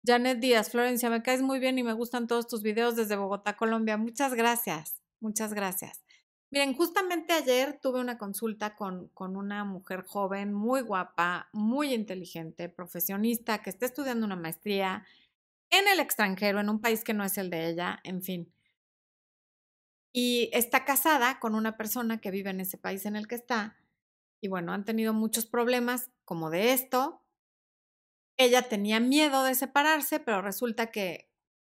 Janet Díaz, Florencia, me caes muy bien y me gustan todos tus videos desde Bogotá, Colombia. Muchas gracias, muchas gracias. Miren, justamente ayer tuve una consulta con, con una mujer joven, muy guapa, muy inteligente, profesionista, que está estudiando una maestría en el extranjero, en un país que no es el de ella, en fin. Y está casada con una persona que vive en ese país en el que está. Y bueno, han tenido muchos problemas como de esto, ella tenía miedo de separarse, pero resulta que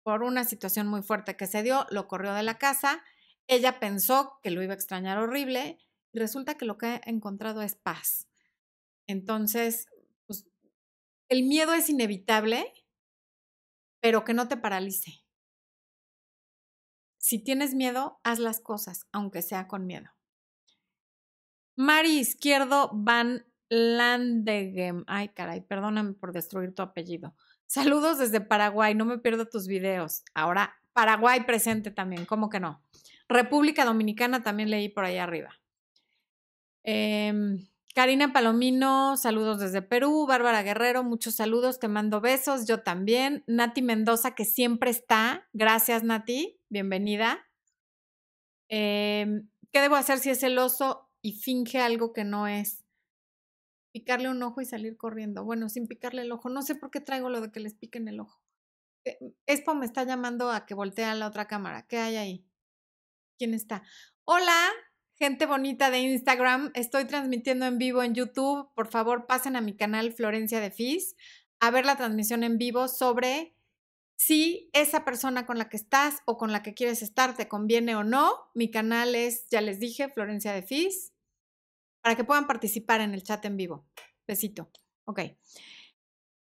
por una situación muy fuerte que se dio, lo corrió de la casa. Ella pensó que lo iba a extrañar horrible y resulta que lo que ha encontrado es paz. Entonces, pues, el miedo es inevitable, pero que no te paralice. Si tienes miedo, haz las cosas, aunque sea con miedo. Mari Izquierdo Van Landegem. Ay, caray, perdóname por destruir tu apellido. Saludos desde Paraguay, no me pierdo tus videos. Ahora, Paraguay presente también, ¿cómo que no? República Dominicana también leí por ahí arriba. Em, Karina Palomino, saludos desde Perú. Bárbara Guerrero, muchos saludos, te mando besos, yo también. Nati Mendoza, que siempre está. Gracias, Nati, bienvenida. Em, ¿Qué debo hacer si es celoso y finge algo que no es? Picarle un ojo y salir corriendo. Bueno, sin picarle el ojo. No sé por qué traigo lo de que les piquen el ojo. Expo me está llamando a que voltee a la otra cámara. ¿Qué hay ahí? ¿Quién está? Hola, gente bonita de Instagram. Estoy transmitiendo en vivo en YouTube. Por favor, pasen a mi canal Florencia de Fis a ver la transmisión en vivo sobre si esa persona con la que estás o con la que quieres estar te conviene o no. Mi canal es, ya les dije, Florencia de Fis, para que puedan participar en el chat en vivo. Besito. Ok.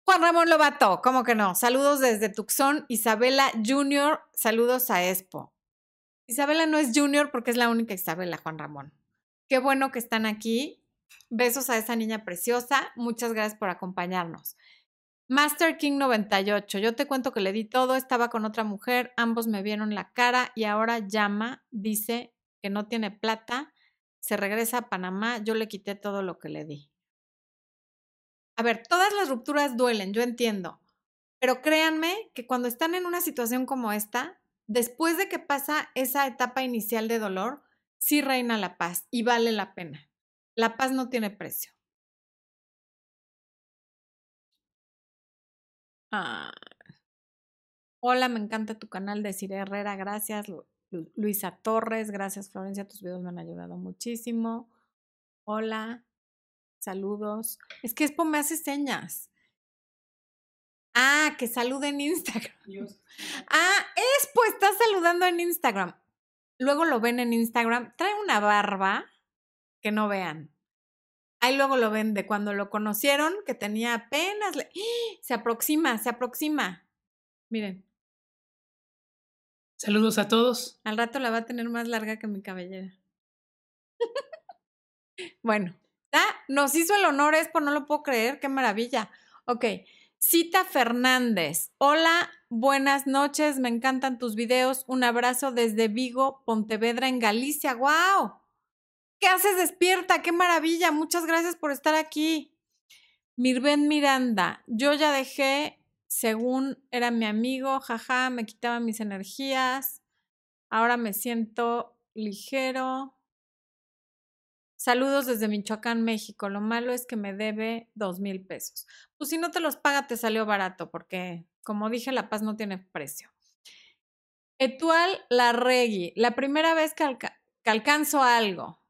Juan Ramón Lobato, ¿cómo que no? Saludos desde Tucson. Isabela Junior, saludos a Expo. Isabela no es Junior porque es la única Isabela, Juan Ramón. Qué bueno que están aquí. Besos a esa niña preciosa. Muchas gracias por acompañarnos. Master King 98. Yo te cuento que le di todo, estaba con otra mujer, ambos me vieron la cara y ahora llama, dice que no tiene plata, se regresa a Panamá, yo le quité todo lo que le di. A ver, todas las rupturas duelen, yo entiendo, pero créanme que cuando están en una situación como esta, después de que pasa esa etapa inicial de dolor, sí reina la paz y vale la pena. La paz no tiene precio. Ah. Hola, me encanta tu canal de Cire Herrera, gracias. Luisa Torres, gracias Florencia, tus videos me han ayudado muchísimo. Hola, saludos. Es que Expo me hace señas. Ah, que salude en Instagram. Ah, Expo está saludando en Instagram. Luego lo ven en Instagram. Trae una barba que no vean. Ahí luego lo ven de cuando lo conocieron, que tenía apenas. ¡Ah! Se aproxima, se aproxima. Miren. Saludos a todos. Al rato la va a tener más larga que mi cabellera. bueno, nos hizo el honor, Expo, no lo puedo creer, qué maravilla. Ok, Cita Fernández. Hola, buenas noches, me encantan tus videos. Un abrazo desde Vigo, Pontevedra, en Galicia. ¡Wow! ¿Qué haces despierta? ¡Qué maravilla! Muchas gracias por estar aquí. Mirben Miranda, yo ya dejé, según era mi amigo, jaja, me quitaba mis energías. Ahora me siento ligero. Saludos desde Michoacán, México. Lo malo es que me debe dos mil pesos. Pues si no te los paga, te salió barato, porque como dije, la paz no tiene precio. Etual Larregui, la primera vez que, que alcanzo algo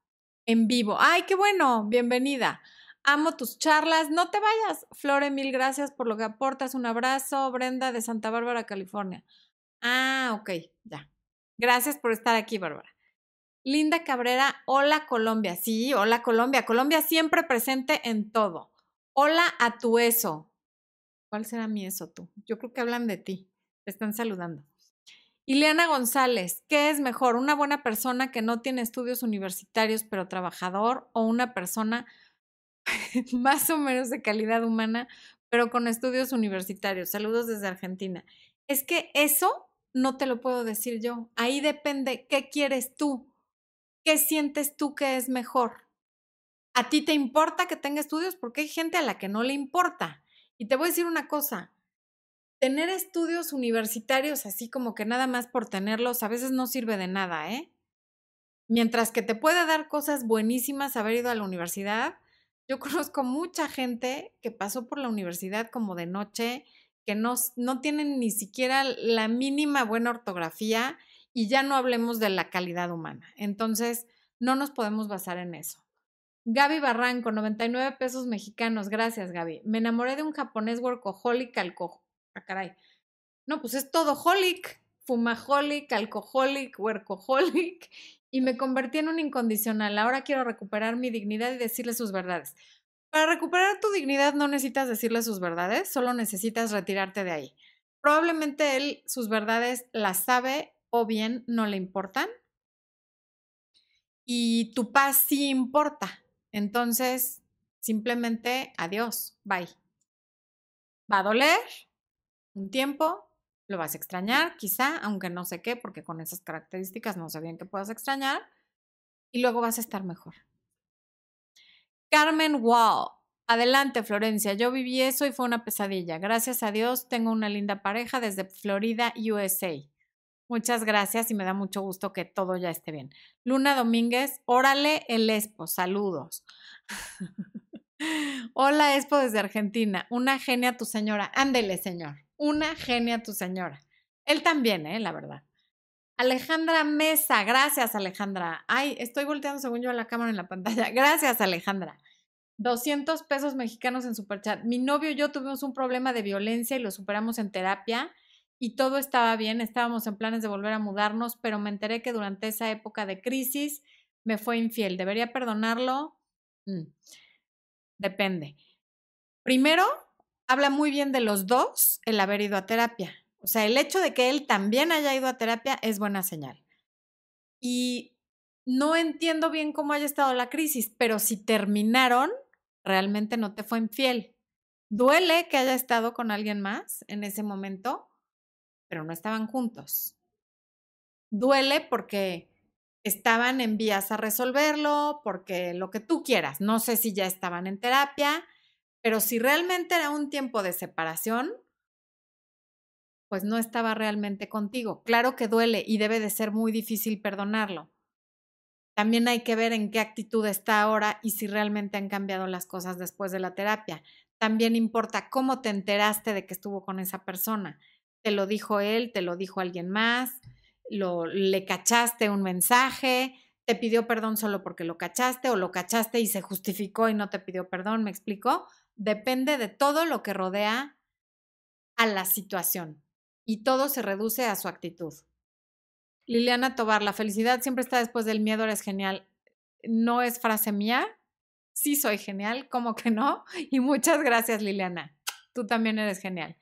en vivo. ¡Ay, qué bueno! Bienvenida. Amo tus charlas. No te vayas. Flore, mil gracias por lo que aportas. Un abrazo. Brenda de Santa Bárbara, California. Ah, ok, ya. Gracias por estar aquí, Bárbara. Linda Cabrera, hola Colombia. Sí, hola Colombia. Colombia siempre presente en todo. Hola a tu eso. ¿Cuál será mi eso tú? Yo creo que hablan de ti. Te están saludando. Ileana González, ¿qué es mejor? ¿Una buena persona que no tiene estudios universitarios pero trabajador o una persona más o menos de calidad humana pero con estudios universitarios? Saludos desde Argentina. Es que eso no te lo puedo decir yo. Ahí depende qué quieres tú, qué sientes tú que es mejor. ¿A ti te importa que tenga estudios? Porque hay gente a la que no le importa. Y te voy a decir una cosa, tener estudios universitarios así como que nada más por tenerlos a veces no sirve de nada, ¿eh? Mientras que te puede dar cosas buenísimas haber ido a la universidad, yo conozco mucha gente que pasó por la universidad como de noche, que no, no tienen ni siquiera la mínima buena ortografía y ya no hablemos de la calidad humana. Entonces, no nos podemos basar en eso. Gaby Barranco, 99 pesos mexicanos. Gracias, Gaby. Me enamoré de un japonés workaholic alcohol Ah, caray. No, pues es todo holic, fumaholic, alcoholic, workaholic, y me convertí en un incondicional. Ahora quiero recuperar mi dignidad y decirle sus verdades. Para recuperar tu dignidad no necesitas decirle sus verdades, solo necesitas retirarte de ahí. Probablemente él sus verdades las sabe o bien no le importan. Y tu paz sí importa. Entonces, simplemente adiós, bye. ¿Va a doler? un tiempo, lo vas a extrañar, quizá, aunque no sé qué, porque con esas características no sé bien que puedas extrañar, y luego vas a estar mejor. Carmen Wow. Adelante, Florencia. Yo viví eso y fue una pesadilla. Gracias a Dios tengo una linda pareja desde Florida, USA. Muchas gracias y me da mucho gusto que todo ya esté bien. Luna Domínguez, órale el Expo, saludos. Hola Expo desde Argentina, una genia tu señora. Ándele, señor, una genia tu señora. Él también, ¿eh? La verdad. Alejandra Mesa, gracias Alejandra. Ay, estoy volteando según yo a la cámara en la pantalla. Gracias Alejandra. 200 pesos mexicanos en Superchat. Mi novio y yo tuvimos un problema de violencia y lo superamos en terapia y todo estaba bien. Estábamos en planes de volver a mudarnos, pero me enteré que durante esa época de crisis me fue infiel. ¿Debería perdonarlo? Mm, depende. Primero, habla muy bien de los dos el haber ido a terapia. O sea, el hecho de que él también haya ido a terapia es buena señal. Y no entiendo bien cómo haya estado la crisis, pero si terminaron, realmente no te fue infiel. Duele que haya estado con alguien más en ese momento, pero no estaban juntos. Duele porque estaban en vías a resolverlo, porque lo que tú quieras. No sé si ya estaban en terapia, pero si realmente era un tiempo de separación, pues no estaba realmente contigo. Claro que duele y debe de ser muy difícil perdonarlo. También hay que ver en qué actitud está ahora y si realmente han cambiado las cosas después de la terapia. También importa cómo te enteraste de que estuvo con esa persona. ¿Te lo dijo él? ¿Te lo dijo alguien más? Lo, ¿Le cachaste un mensaje? ¿Te pidió perdón solo porque lo cachaste o lo cachaste y se justificó y no te pidió perdón? ¿Me explico? Depende de todo lo que rodea a la situación y todo se reduce a su actitud. Liliana Tobar, la felicidad siempre está después del miedo, eres genial. No es frase mía, sí soy genial, ¿cómo que no? Y muchas gracias, Liliana. Tú también eres genial.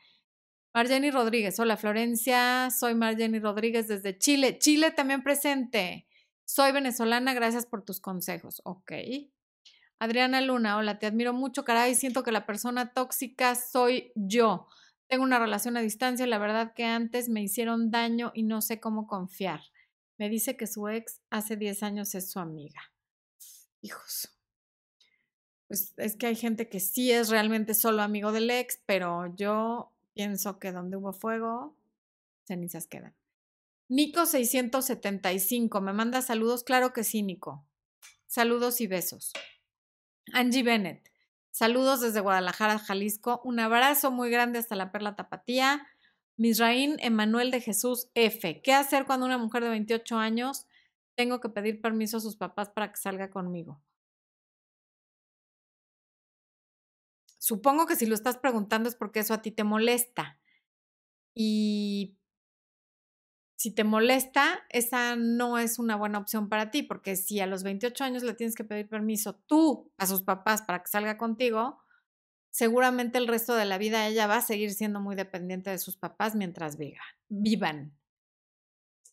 Marjeni Rodríguez, hola Florencia, soy Marjeni Rodríguez desde Chile. Chile también presente. Soy venezolana, gracias por tus consejos. Ok. Adriana Luna, hola, te admiro mucho, caray, siento que la persona tóxica soy yo. Tengo una relación a distancia, la verdad que antes me hicieron daño y no sé cómo confiar. Me dice que su ex hace 10 años es su amiga. Hijos. Pues es que hay gente que sí es realmente solo amigo del ex, pero yo pienso que donde hubo fuego, cenizas quedan. Nico 675, me manda saludos, claro que sí, Nico. Saludos y besos. Angie Bennett, Saludos desde Guadalajara, Jalisco. Un abrazo muy grande hasta la Perla Tapatía. Misraín Emanuel de Jesús F. ¿Qué hacer cuando una mujer de 28 años tengo que pedir permiso a sus papás para que salga conmigo? Supongo que si lo estás preguntando es porque eso a ti te molesta. Y si te molesta, esa no es una buena opción para ti, porque si a los 28 años le tienes que pedir permiso tú a sus papás para que salga contigo, seguramente el resto de la vida ella va a seguir siendo muy dependiente de sus papás mientras viva, vivan.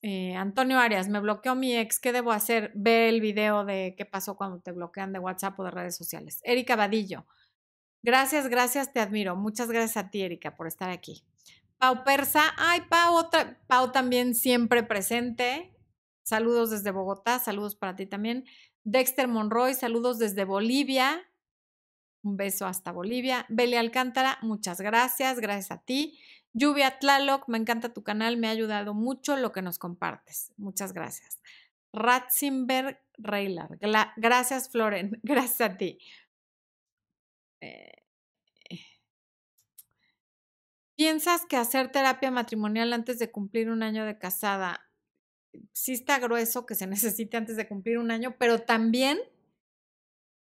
Eh, Antonio Arias, me bloqueó mi ex, ¿qué debo hacer? Ve el video de qué pasó cuando te bloquean de WhatsApp o de redes sociales. Erika Vadillo, gracias, gracias, te admiro. Muchas gracias a ti, Erika, por estar aquí. Pau Persa, ay, Pau, otra, Pau también siempre presente. Saludos desde Bogotá, saludos para ti también. Dexter Monroy, saludos desde Bolivia. Un beso hasta Bolivia. Beli Alcántara, muchas gracias, gracias a ti. Lluvia Tlaloc, me encanta tu canal, me ha ayudado mucho lo que nos compartes. Muchas gracias. Ratzenberg Reilar, gracias Floren, gracias a ti. Eh, ¿Piensas que hacer terapia matrimonial antes de cumplir un año de casada sí está grueso que se necesite antes de cumplir un año, pero también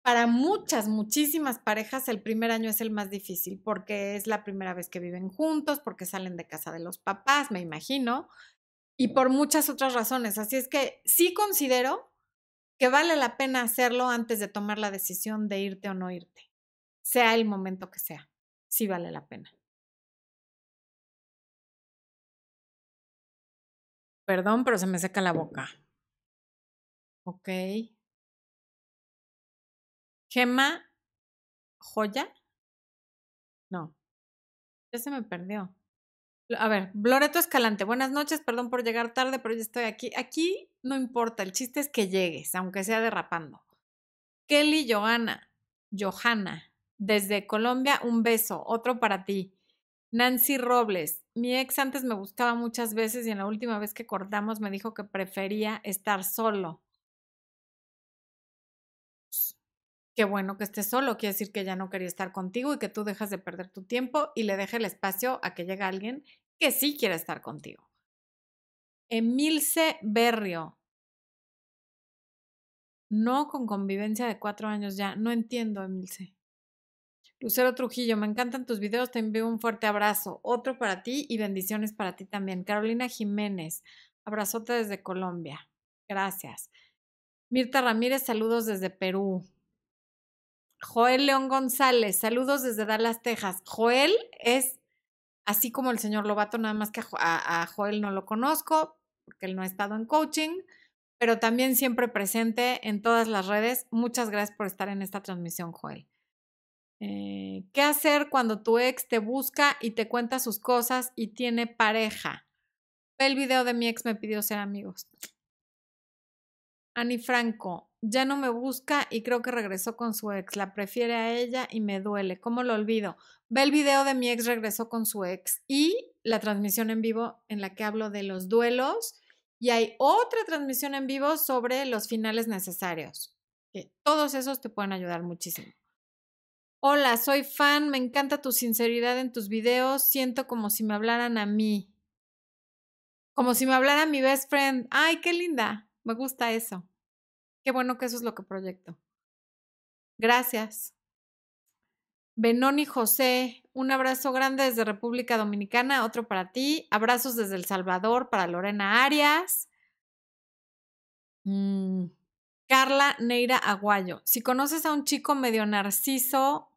para muchas, muchísimas parejas el primer año es el más difícil porque es la primera vez que viven juntos, porque salen de casa de los papás, me imagino, y por muchas otras razones. Así es que sí considero que vale la pena hacerlo antes de tomar la decisión de irte o no irte, sea el momento que sea, sí vale la pena. Perdón, pero se me seca la boca. Ok. Gema Joya. No. Ya se me perdió. A ver, Loreto Escalante, buenas noches, perdón por llegar tarde, pero ya estoy aquí. Aquí no importa, el chiste es que llegues, aunque sea derrapando. Kelly Johanna, Johanna, desde Colombia, un beso, otro para ti. Nancy Robles, mi ex antes me buscaba muchas veces y en la última vez que cortamos me dijo que prefería estar solo. Qué bueno que estés solo, quiere decir que ya no quería estar contigo y que tú dejas de perder tu tiempo y le deje el espacio a que llegue alguien que sí quiere estar contigo. Emilce Berrio. No con convivencia de cuatro años ya. No entiendo, Emilce. Lucero Trujillo, me encantan tus videos, te envío un fuerte abrazo. Otro para ti y bendiciones para ti también. Carolina Jiménez, abrazote desde Colombia. Gracias. Mirta Ramírez, saludos desde Perú. Joel León González, saludos desde Dallas, Texas. Joel es así como el señor Lobato, nada más que a, Joel no lo conozco, porque él no ha estado en coaching, pero también siempre presente en todas las redes. Muchas gracias por estar en esta transmisión, Joel. Eh, ¿Qué hacer cuando tu ex te busca y te cuenta sus cosas y tiene pareja? Ve el video de mi ex me pidió ser amigos. Ani Franco, ya no me busca y creo que regresó con su ex. La prefiere a ella y me duele. ¿Cómo lo olvido? Ve el video de mi ex regresó con su ex y la transmisión en vivo en la que hablo de los duelos. Y hay otra transmisión en vivo sobre los finales necesarios. Todos esos te pueden ayudar muchísimo. Hola, soy fan, me encanta tu sinceridad en tus videos, siento como si me hablaran a mí. Como si me hablara mi best friend. Ay, qué linda. Me gusta eso. Qué bueno que eso es lo que proyecto. Gracias. Benoni José, un abrazo grande desde República Dominicana, otro para ti. Abrazos desde El Salvador para Lorena Arias. Mm, Carla Neira Aguayo. Si conoces a un chico medio narciso,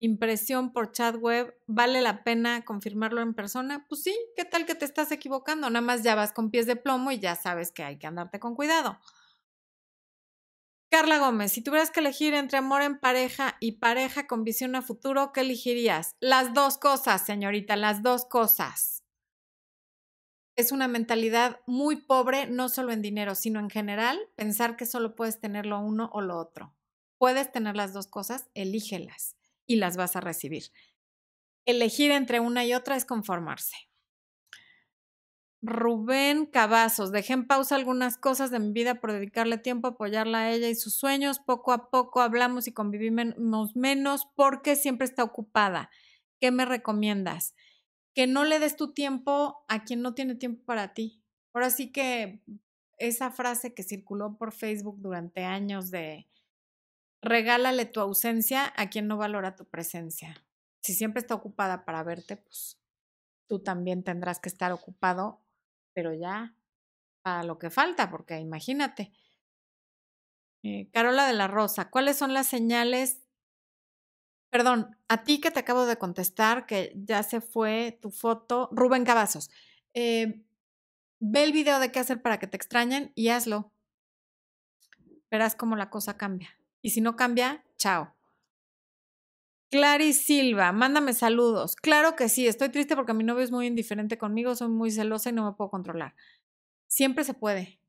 impresión por chat web, ¿vale la pena confirmarlo en persona? Pues sí, ¿qué tal que te estás equivocando? Nada más ya vas con pies de plomo y ya sabes que hay que andarte con cuidado. Carla Gómez, si tuvieras que elegir entre amor en pareja y pareja con visión a futuro, ¿qué elegirías? Las dos cosas, señorita, las dos cosas. Es una mentalidad muy pobre, no solo en dinero, sino en general, pensar que solo puedes tener lo uno o lo otro. Puedes tener las dos cosas, elígelas y las vas a recibir. Elegir entre una y otra es conformarse. Rubén Cavazos, dejé en pausa algunas cosas de mi vida por dedicarle tiempo a apoyarla a ella y sus sueños. Poco a poco hablamos y convivimos menos porque siempre está ocupada. ¿Qué me recomiendas? Que no le des tu tiempo a quien no tiene tiempo para ti. Ahora sí que esa frase que circuló por Facebook durante años de regálale tu ausencia a quien no valora tu presencia. Si siempre está ocupada para verte, pues tú también tendrás que estar ocupado pero ya para lo que falta, porque imagínate. Eh, Carola de la Rosa, ¿cuáles son las señales? Perdón, a ti que te acabo de contestar, que ya se fue tu foto, Rubén Cavazos. Eh, ve el video de qué hacer para que te extrañen y hazlo. Verás cómo la cosa cambia. Y si no cambia, chao. Clary Silva, mándame saludos. Claro que sí, estoy triste porque mi novio es muy indiferente conmigo, soy muy celosa y no me puedo controlar. Siempre se puede.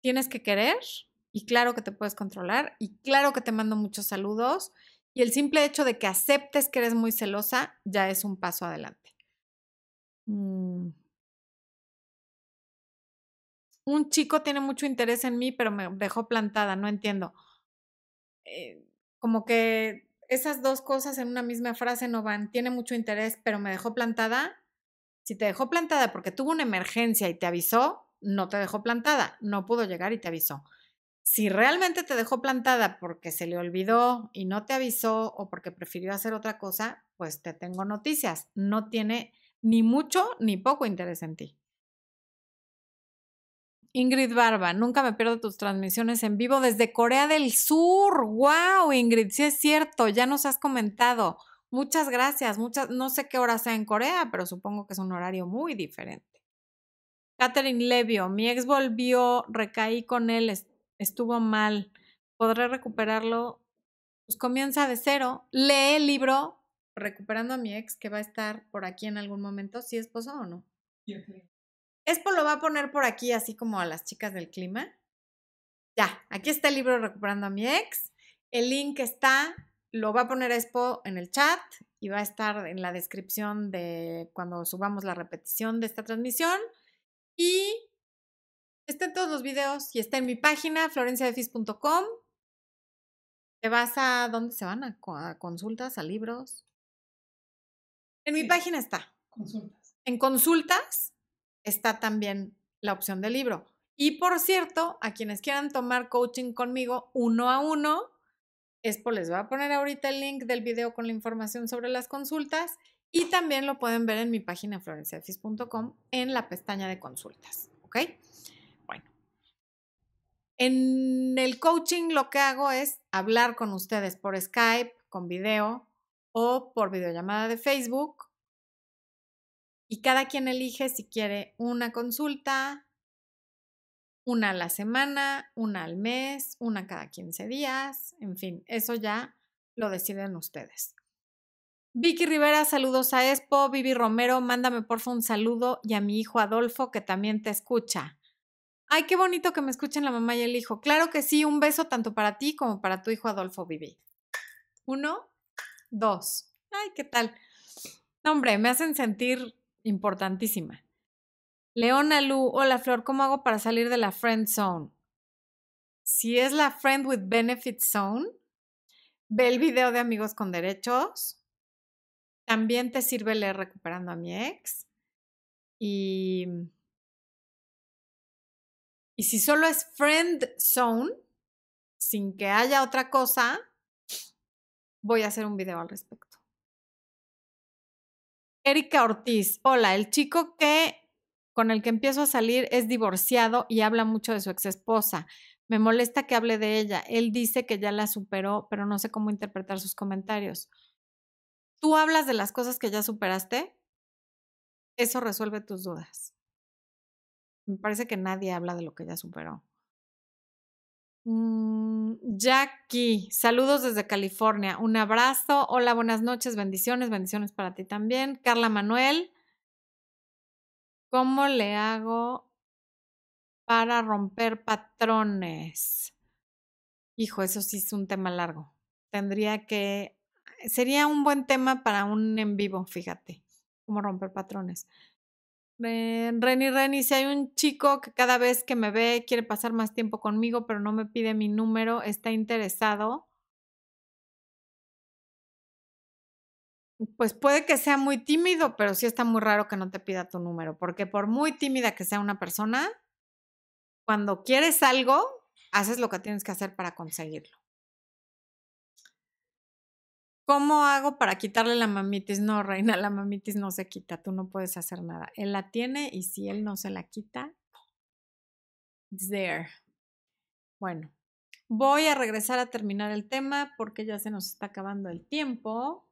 Tienes que querer y claro que te puedes controlar y claro que te mando muchos saludos y el simple hecho de que aceptes que eres muy celosa ya es un paso adelante. Mm. Un chico tiene mucho interés en mí, pero me dejó plantada, no entiendo. Eh, como que esas dos cosas en una misma frase no van. Tiene mucho interés, pero me dejó plantada. Si te dejó plantada porque tuvo una emergencia y te avisó, no te dejó plantada, no pudo llegar y te avisó. Si realmente te dejó plantada porque se le olvidó y no te avisó o porque prefirió hacer otra cosa, pues te tengo noticias. No tiene ni mucho ni poco interés en ti. Ingrid Barba, nunca me pierdo tus transmisiones en vivo desde Corea del Sur. ¡Wow, Ingrid! Sí es cierto, ya nos has comentado. Muchas gracias. Muchas, no sé qué hora sea en Corea, pero supongo que es un horario muy diferente. Catherine Levio, mi ex volvió, recaí con él, estuvo mal. ¿Podré recuperarlo? Pues comienza de cero, lee el libro, recuperando a mi ex, que va a estar por aquí en algún momento, si esposo o no. Expo lo va a poner por aquí, así como a las chicas del clima. Ya, aquí está el libro Recuperando a mi ex. El link está, lo va a poner Expo en el chat y va a estar en la descripción de cuando subamos la repetición de esta transmisión. Y está en todos los videos y está en mi página, florenciadefis.com. Te vas a, ¿dónde se van? A, consultas, a libros. En mi página está. Consultas. En consultas está también la opción de libro. Y por cierto, a quienes quieran tomar coaching conmigo uno a uno, les va a poner ahorita el link del video con la información sobre las consultas y también lo pueden ver en mi página florenciafis.com en la pestaña de consultas. ¿Ok? Bueno. En el coaching lo que hago es hablar con ustedes por Skype, con video o por videollamada de Facebook y cada quien elige si quiere una consulta, una a la semana, una al mes, una cada 15 días, en fin, eso ya lo deciden ustedes. Vicky Rivera, saludos a Expo. Vivi Romero, mándame porfa un saludo y a mi hijo Adolfo que también te escucha. Ay, qué bonito que me escuchen la mamá y el hijo. Claro que sí, un beso tanto para ti como para tu hijo Adolfo, Vivi. Uno, dos. Ay, ¿qué tal? hombre, me hacen sentir importantísima. Leona Lu, hola Flor, ¿cómo hago para salir de la friend zone? Si es la friend with benefit zone, ve el video de amigos con derechos. También te sirve leer recuperando a mi ex. Y, y si solo es friend zone, sin que haya otra cosa, voy a hacer un video al respecto. Erika Ortiz, hola, el chico que con el que empiezo a salir es divorciado y habla mucho de su ex esposa. Me molesta que hable de ella. Él dice que ya la superó, pero no sé cómo interpretar sus comentarios. ¿Tú hablas de las cosas que ya superaste? Eso resuelve tus dudas. Me parece que nadie habla de lo que ya superó. Mm, Jackie, saludos desde California. Un abrazo. Hola, buenas noches. Bendiciones, bendiciones para ti también. Carla Manuel, ¿cómo le hago para romper patrones? Hijo, eso sí es un tema largo. Tendría que, sería un buen tema para un en vivo, fíjate, cómo romper patrones. Reni, Reni, si hay un chico que cada vez que me ve quiere pasar más tiempo conmigo, pero no me pide mi número, está interesado, pues puede que sea muy tímido, pero sí está muy raro que no te pida tu número, porque por muy tímida que sea una persona, cuando quieres algo, haces lo que tienes que hacer para conseguirlo. ¿Cómo hago para quitarle la mamitis? No, reina, la mamitis no se quita, tú no puedes hacer nada. Él la tiene y si él no se la quita, it's there. Bueno, voy a regresar a terminar el tema porque ya se nos está acabando el tiempo.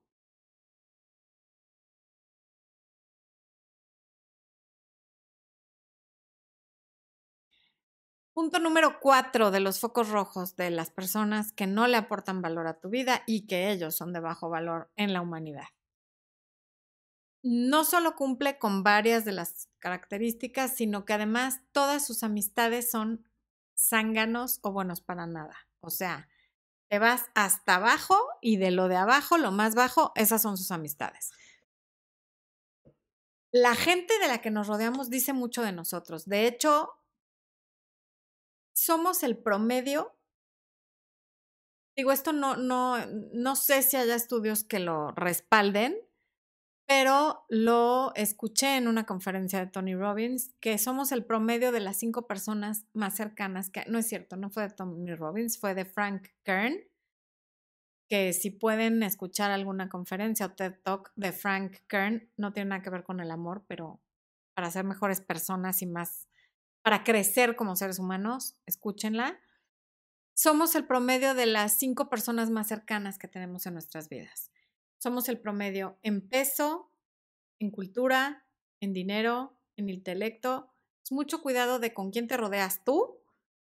Punto número cuatro de los focos rojos de las personas que no le aportan valor a tu vida y que ellos son de bajo valor en la humanidad. No solo cumple con varias de las características, sino que además todas sus amistades son zánganos o buenos para nada. O sea, te vas hasta abajo y de lo de abajo, lo más bajo, esas son sus amistades. La gente de la que nos rodeamos dice mucho de nosotros. De hecho, somos el promedio. Digo, esto no, no, no sé si haya estudios que lo respalden, pero lo escuché en una conferencia de Tony Robbins, que somos el promedio de las cinco personas más cercanas, que no es cierto, no fue de Tony Robbins, fue de Frank Kern, que si pueden escuchar alguna conferencia o TED Talk de Frank Kern, no tiene nada que ver con el amor, pero para ser mejores personas y más para crecer como seres humanos, escúchenla, somos el promedio de las cinco personas más cercanas que tenemos en nuestras vidas. Somos el promedio en peso, en cultura, en dinero, en intelecto. Es mucho cuidado de con quién te rodeas tú,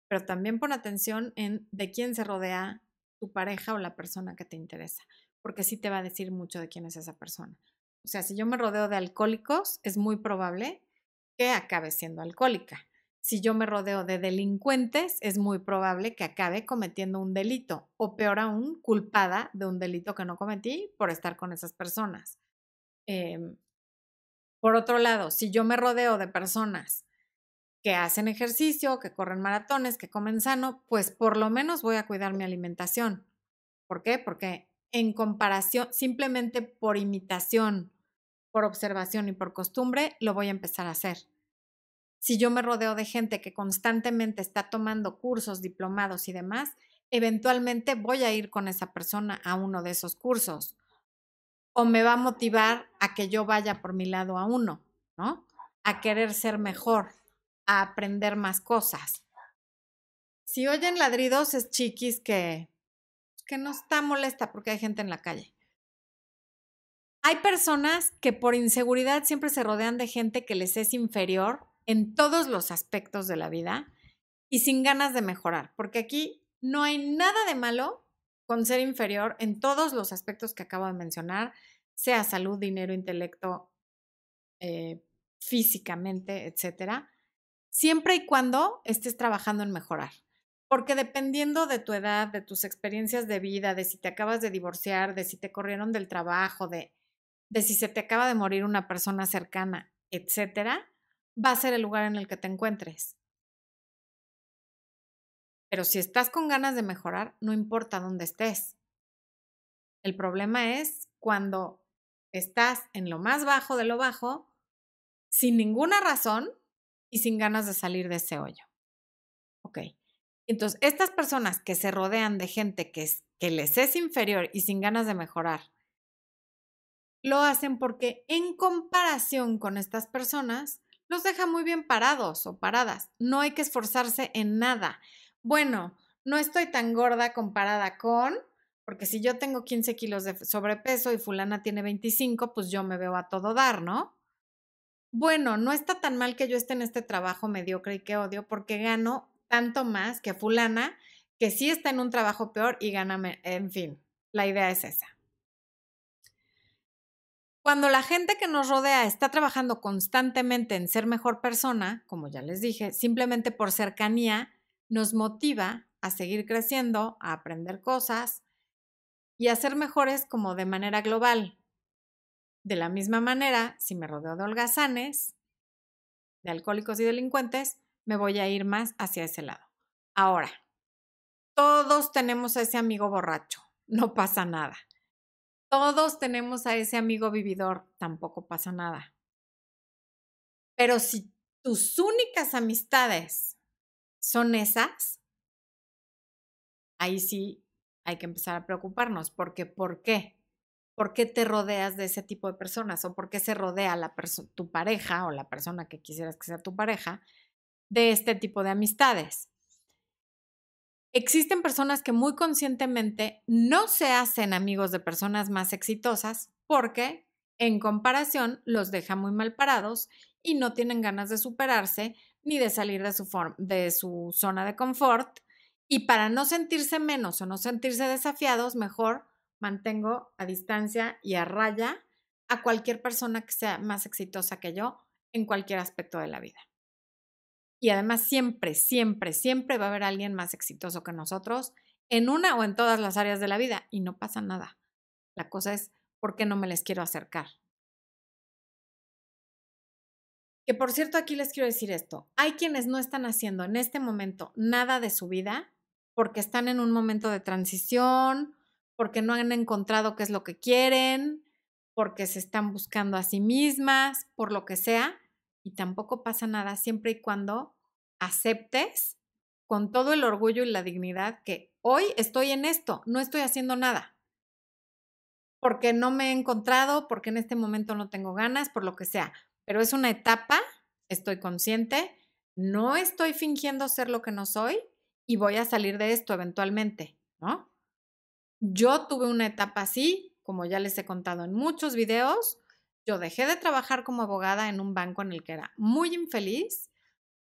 pero también pon atención en de quién se rodea tu pareja o la persona que te interesa. porque sí te va a decir mucho de quién es esa persona. O sea, si yo me rodeo de alcohólicos, es muy probable que acabe siendo alcohólica. Si yo me rodeo de delincuentes, es muy probable que acabe cometiendo un delito o peor aún, culpada de un delito que no cometí por estar con esas personas. Em, por otro lado, si yo me rodeo de personas que hacen ejercicio, que corren maratones, que comen sano, pues por lo menos voy a cuidar mi alimentación. ¿Por qué? Porque en comparación, simplemente por imitación, por observación y por costumbre, lo voy a empezar a hacer si yo me rodeo de gente que constantemente está tomando cursos, diplomados y demás, eventualmente voy a ir con esa persona a uno de esos cursos. O me va a motivar a que yo vaya por mi lado a uno, ¿no? A querer ser mejor, a aprender más cosas. Si oyen ladridos, es chiquis que, que no está molesta porque hay gente en la calle. Hay personas que por inseguridad siempre se rodean de gente que les es inferior en todos los aspectos de la vida y sin ganas de mejorar, porque aquí no hay nada de malo con ser inferior en todos los aspectos que acabo de mencionar, sea salud, dinero, intelecto, eh, físicamente, etcétera, siempre y cuando estés trabajando en mejorar. Porque dependiendo de tu edad, de tus experiencias de vida, de si te acabas de divorciar, de si te corrieron del trabajo, de, de si se te acaba de morir una persona cercana, etcétera, va a ser el lugar en el que te encuentres. Pero si estás con ganas de mejorar, no importa dónde estés. El problema es cuando estás en lo más bajo de lo bajo, sin ninguna razón y sin ganas de salir de ese hoyo. Ok. Entonces, estas personas que se rodean de gente que, que les es inferior y sin ganas de mejorar, lo hacen porque en comparación con estas personas, los deja muy bien parados o paradas. No hay que esforzarse en nada. Bueno, no estoy tan gorda comparada con, porque si yo tengo 15 kilos de sobrepeso y fulana tiene 25, pues yo me veo a todo dar, ¿no? Bueno, no está tan mal que yo esté en este trabajo mediocre y que odio porque gano tanto más que fulana que sí está en un trabajo peor y gana, en fin, la idea es esa. Cuando la gente que nos rodea está trabajando constantemente en ser mejor persona, como ya les dije, simplemente por cercanía, nos motiva a seguir creciendo, a aprender cosas y a ser mejores como de manera global. De la misma manera, si me rodeo de holgazanes, de alcohólicos y delincuentes, me voy a ir más hacia ese lado. Ahora, todos tenemos a ese amigo borracho, no pasa nada. Todos tenemos a ese amigo vividor, tampoco pasa nada. Pero si tus únicas amistades son esas, ahí sí hay que empezar a preocuparnos, porque ¿por qué? ¿Por qué te rodeas de ese tipo de personas? ¿O por qué se rodea tu pareja o la persona que quisieras que sea tu pareja de este tipo de amistades? Existen personas que muy conscientemente no se hacen amigos de personas más exitosas porque, en comparación, los deja muy mal parados y no tienen ganas de superarse ni de salir de su, zona de confort. Y para no sentirse menos o no sentirse desafiados, mejor mantengo a distancia y a raya a cualquier persona que sea más exitosa que yo en cualquier aspecto de la vida. Y además siempre, siempre, siempre va a haber alguien más exitoso que nosotros en una o en todas las áreas de la vida y no pasa nada. La cosa es, ¿por qué no me les quiero acercar? Que por cierto, aquí les quiero decir esto. Hay quienes no están haciendo en este momento nada de su vida porque están en un momento de transición, porque no han encontrado qué es lo que quieren, porque se están buscando a sí mismas, por lo que sea y tampoco pasa nada siempre y cuando aceptes con todo el orgullo y la dignidad que hoy estoy en esto, no estoy haciendo nada. Porque no me he encontrado, porque en este momento no tengo ganas, por lo que sea. Pero es una etapa, estoy consciente, no estoy fingiendo ser lo que no soy y voy a salir de esto eventualmente, ¿no? Yo tuve una etapa así, como ya les he contado en muchos videos, yo dejé de trabajar como abogada en un banco en el que era muy infeliz.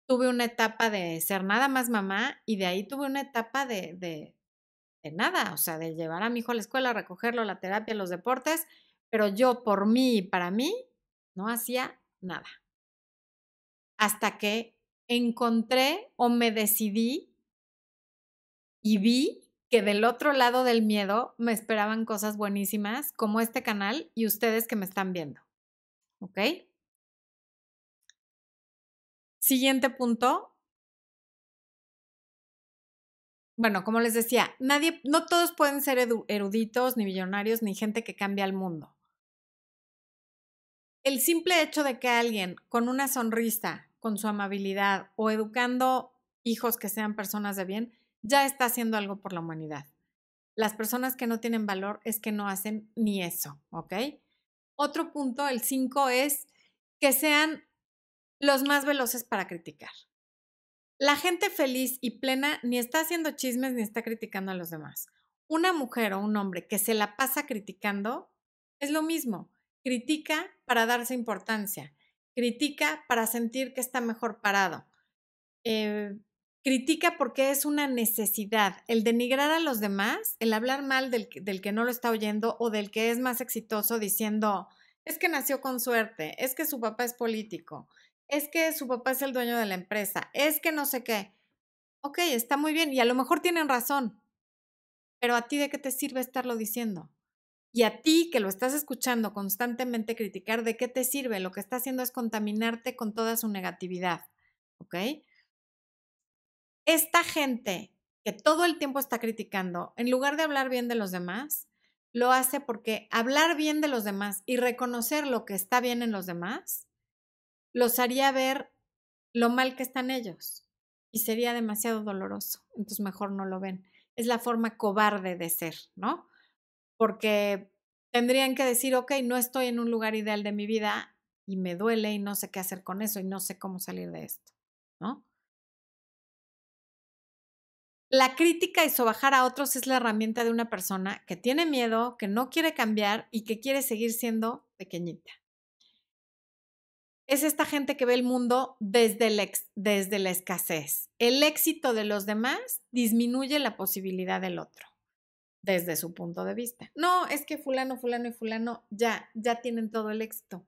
Tuve una etapa de ser nada más mamá y de ahí tuve una etapa de, de nada, o sea, de llevar a mi hijo a la escuela, recogerlo, la terapia, los deportes, pero yo por mí y para mí no hacía nada. Hasta que encontré o me decidí y vi que del otro lado del miedo me esperaban cosas buenísimas como este canal y ustedes que me están viendo. ¿Ok? Siguiente punto. Bueno, como les decía, nadie, no todos pueden ser eruditos, ni millonarios, ni gente que cambia el mundo. El simple hecho de que alguien con una sonrisa, con su amabilidad o educando hijos que sean personas de bien, ya está haciendo algo por la humanidad. Las personas que no tienen valor es que no hacen ni eso, ¿ok? Otro punto, el 5, es que sean los más veloces para criticar. La gente feliz y plena ni está haciendo chismes ni está criticando a los demás. Una mujer o un hombre que se la pasa criticando es lo mismo. Critica para darse importancia, critica para sentir que está mejor parado, eh, critica porque es una necesidad. El denigrar a los demás, el hablar mal del, del, que no lo está oyendo o del que es más exitoso diciendo, es que nació con suerte, es que su papá es político, es que su papá es el dueño de la empresa, es que no sé qué. Ok, está muy bien y a lo mejor tienen razón, pero a ti de qué te sirve estarlo diciendo? Y a ti que lo estás escuchando constantemente criticar, ¿de qué te sirve? Lo que está haciendo es contaminarte con toda su negatividad. ¿Ok? Esta gente que todo el tiempo está criticando, en lugar de hablar bien de los demás, lo hace porque hablar bien de los demás y reconocer lo que está bien en los demás, los haría ver lo mal que están ellos y sería demasiado doloroso. Entonces mejor no lo ven. Es la forma cobarde de ser, ¿no? Porque tendrían que decir, ok, no estoy en un lugar ideal de mi vida y me duele y no sé qué hacer con eso y no sé cómo salir de esto, ¿no? La crítica y sobajar a otros es la herramienta de una persona que tiene miedo, que no quiere cambiar y que quiere seguir siendo pequeñita. Es esta gente que ve el mundo desde, desde la escasez. El éxito de los demás disminuye la posibilidad del otro, desde su punto de vista. No, es que fulano, fulano y fulano ya, ya tienen todo el éxito.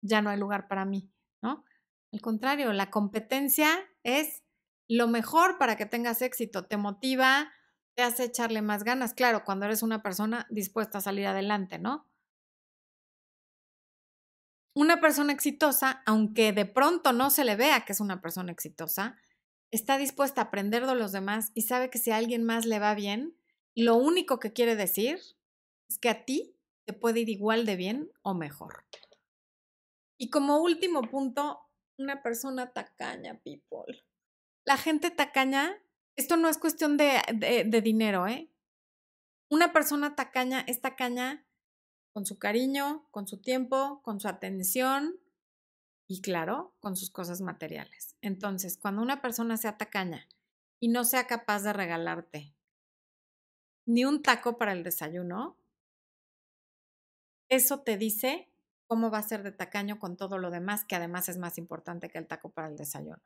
Ya no hay lugar para mí, ¿no? Al contrario, la competencia es lo mejor para que tengas éxito, te motiva, te hace echarle más ganas, claro, cuando eres una persona dispuesta a salir adelante, ¿no? Una persona exitosa, aunque de pronto no se le vea que es una persona exitosa, está dispuesta a aprender de los demás y sabe que si a alguien más le va bien, lo único que quiere decir es que a ti te puede ir igual de bien o mejor. Y como último punto, una persona tacaña, people. La gente tacaña, esto no es cuestión de, dinero, ¿eh? Una persona tacaña es tacaña con su cariño, con su tiempo, con su atención y claro, con sus cosas materiales. Entonces, cuando una persona sea tacaña y no sea capaz de regalarte ni un taco para el desayuno, eso te dice cómo va a ser de tacaño con todo lo demás, que además es más importante que el taco para el desayuno.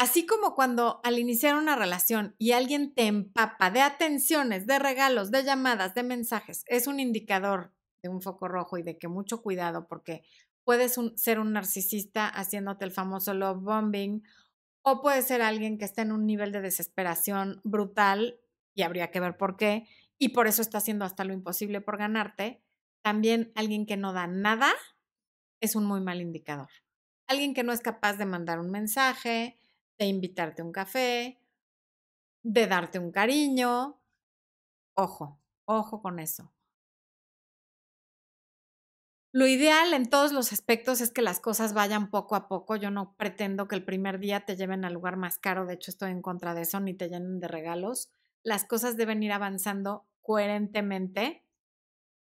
Así como cuando al iniciar una relación y alguien te empapa de atenciones, de regalos, de llamadas, de mensajes, es un indicador de un foco rojo y de que mucho cuidado porque puedes ser un narcisista haciéndote el famoso love bombing o puede ser alguien que está en un nivel de desesperación brutal y habría que ver por qué y por eso está haciendo hasta lo imposible por ganarte. También alguien que no da nada es un muy mal indicador. Alguien que no es capaz de mandar un mensaje, de invitarte un café, de darte un cariño. Ojo, ojo con eso. Lo ideal en todos los aspectos es que las cosas vayan poco a poco. Yo no pretendo que el primer día te lleven al lugar más caro, de hecho estoy en contra de eso, ni te llenen de regalos. Las cosas deben ir avanzando coherentemente,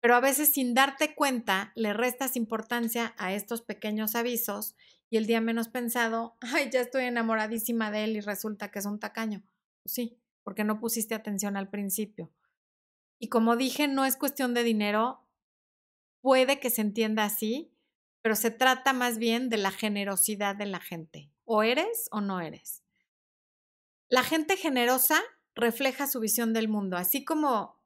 pero a veces sin darte cuenta le restas importancia a estos pequeños avisos y el día menos pensado, ay, ya estoy enamoradísima de él y resulta que es un tacaño. Pues sí, porque no pusiste atención al principio. Y como dije, no es cuestión de dinero, puede que se entienda así, pero se trata más bien de la generosidad de la gente. O eres o no eres. La gente generosa refleja su visión del mundo. Así como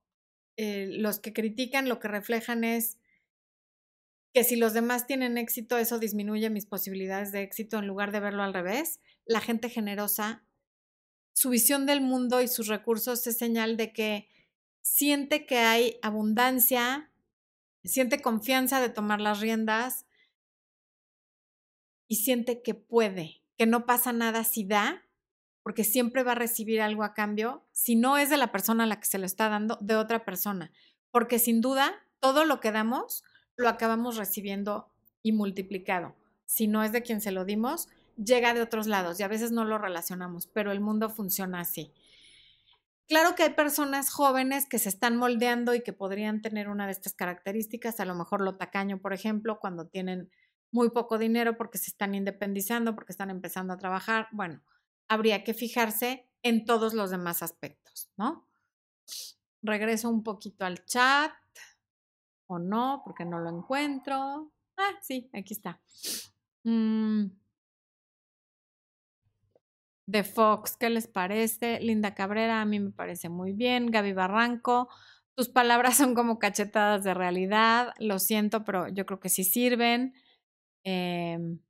eh, los que critican lo que reflejan es que si los demás tienen éxito, eso disminuye mis posibilidades de éxito en lugar de verlo al revés. La gente generosa, su visión del mundo y sus recursos es señal de que siente que hay abundancia, siente confianza de tomar las riendas y siente que puede, que no pasa nada si da, porque siempre va a recibir algo a cambio, si no es de la persona a la que se lo está dando, de otra persona, porque sin duda todo lo que damos lo acabamos recibiendo y multiplicado. Si no es de quien se lo dimos, llega de otros lados y a veces no lo relacionamos, pero el mundo funciona así. Claro que hay personas jóvenes que se están moldeando y que podrían tener una de estas características, a lo mejor lo tacaño, por ejemplo, cuando tienen muy poco dinero porque se están independizando, porque están empezando a trabajar. Bueno, habría que fijarse en todos los demás aspectos, ¿no? Regreso un poquito al chat o no, porque no lo encuentro. Ah, sí, aquí está. Mm de Fox. ¿Qué les parece? Linda Cabrera, a mí me parece muy bien. Gaby Barranco, tus palabras son como cachetadas de realidad. Lo siento, pero yo creo que sí sirven. Em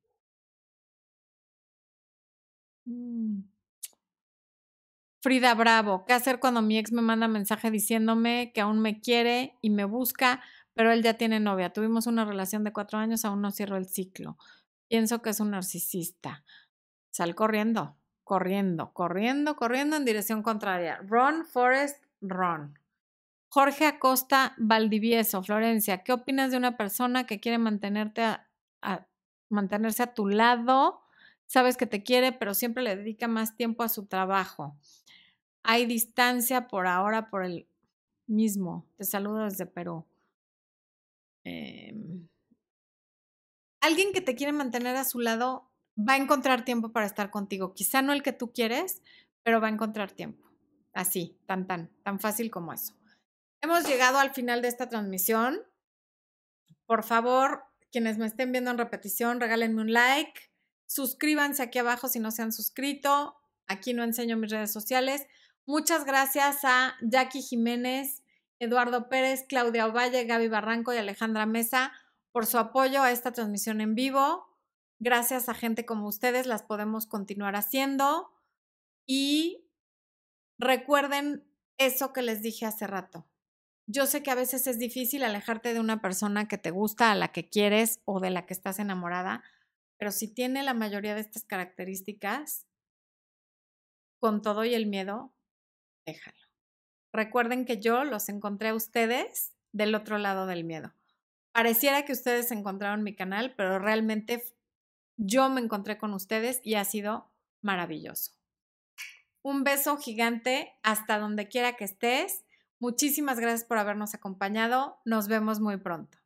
mm. Frida Bravo, ¿qué hacer cuando mi ex me manda mensaje diciéndome que aún me quiere y me busca, pero él ya tiene novia? Tuvimos una relación de cuatro años, aún no cierro el ciclo. Pienso que es un narcisista. Sal corriendo corriendo, corriendo, corriendo en dirección contraria. Run, Forest, run. Jorge Acosta Valdivieso, Florencia, ¿qué opinas de una persona que quiere mantenerte a, mantenerse a tu lado? Sabes que te quiere, pero siempre le dedica más tiempo a su trabajo. Hay distancia por ahora por el mismo. Te saludo desde Perú. Em, alguien que te quiere mantener a su lado va a encontrar tiempo para estar contigo. Quizá no el que tú quieres, pero va a encontrar tiempo. Así, tan, tan, tan fácil como eso. Hemos llegado al final de esta transmisión. Por favor, quienes me estén viendo en repetición, regálenme un like. Suscríbanse aquí abajo si no se han suscrito. Aquí no enseño mis redes sociales. Muchas gracias a Jackie Jiménez, Eduardo Pérez, Claudia Ovalle, Gaby Barranco y Alejandra Mesa por su apoyo a esta transmisión en vivo gracias a gente como ustedes las podemos continuar haciendo y recuerden eso que les dije hace rato. Yo sé que a veces es difícil alejarte de una persona que te gusta, a la que quieres o de la que estás enamorada, pero si tiene la mayoría de estas características, con todo y el miedo, déjalo. Recuerden que yo los encontré a ustedes del otro lado del miedo. Pareciera que ustedes encontraron mi canal, pero realmente yo me encontré con ustedes y ha sido maravilloso. Un beso gigante hasta donde quiera que estés. Muchísimas gracias por habernos acompañado. Nos vemos muy pronto.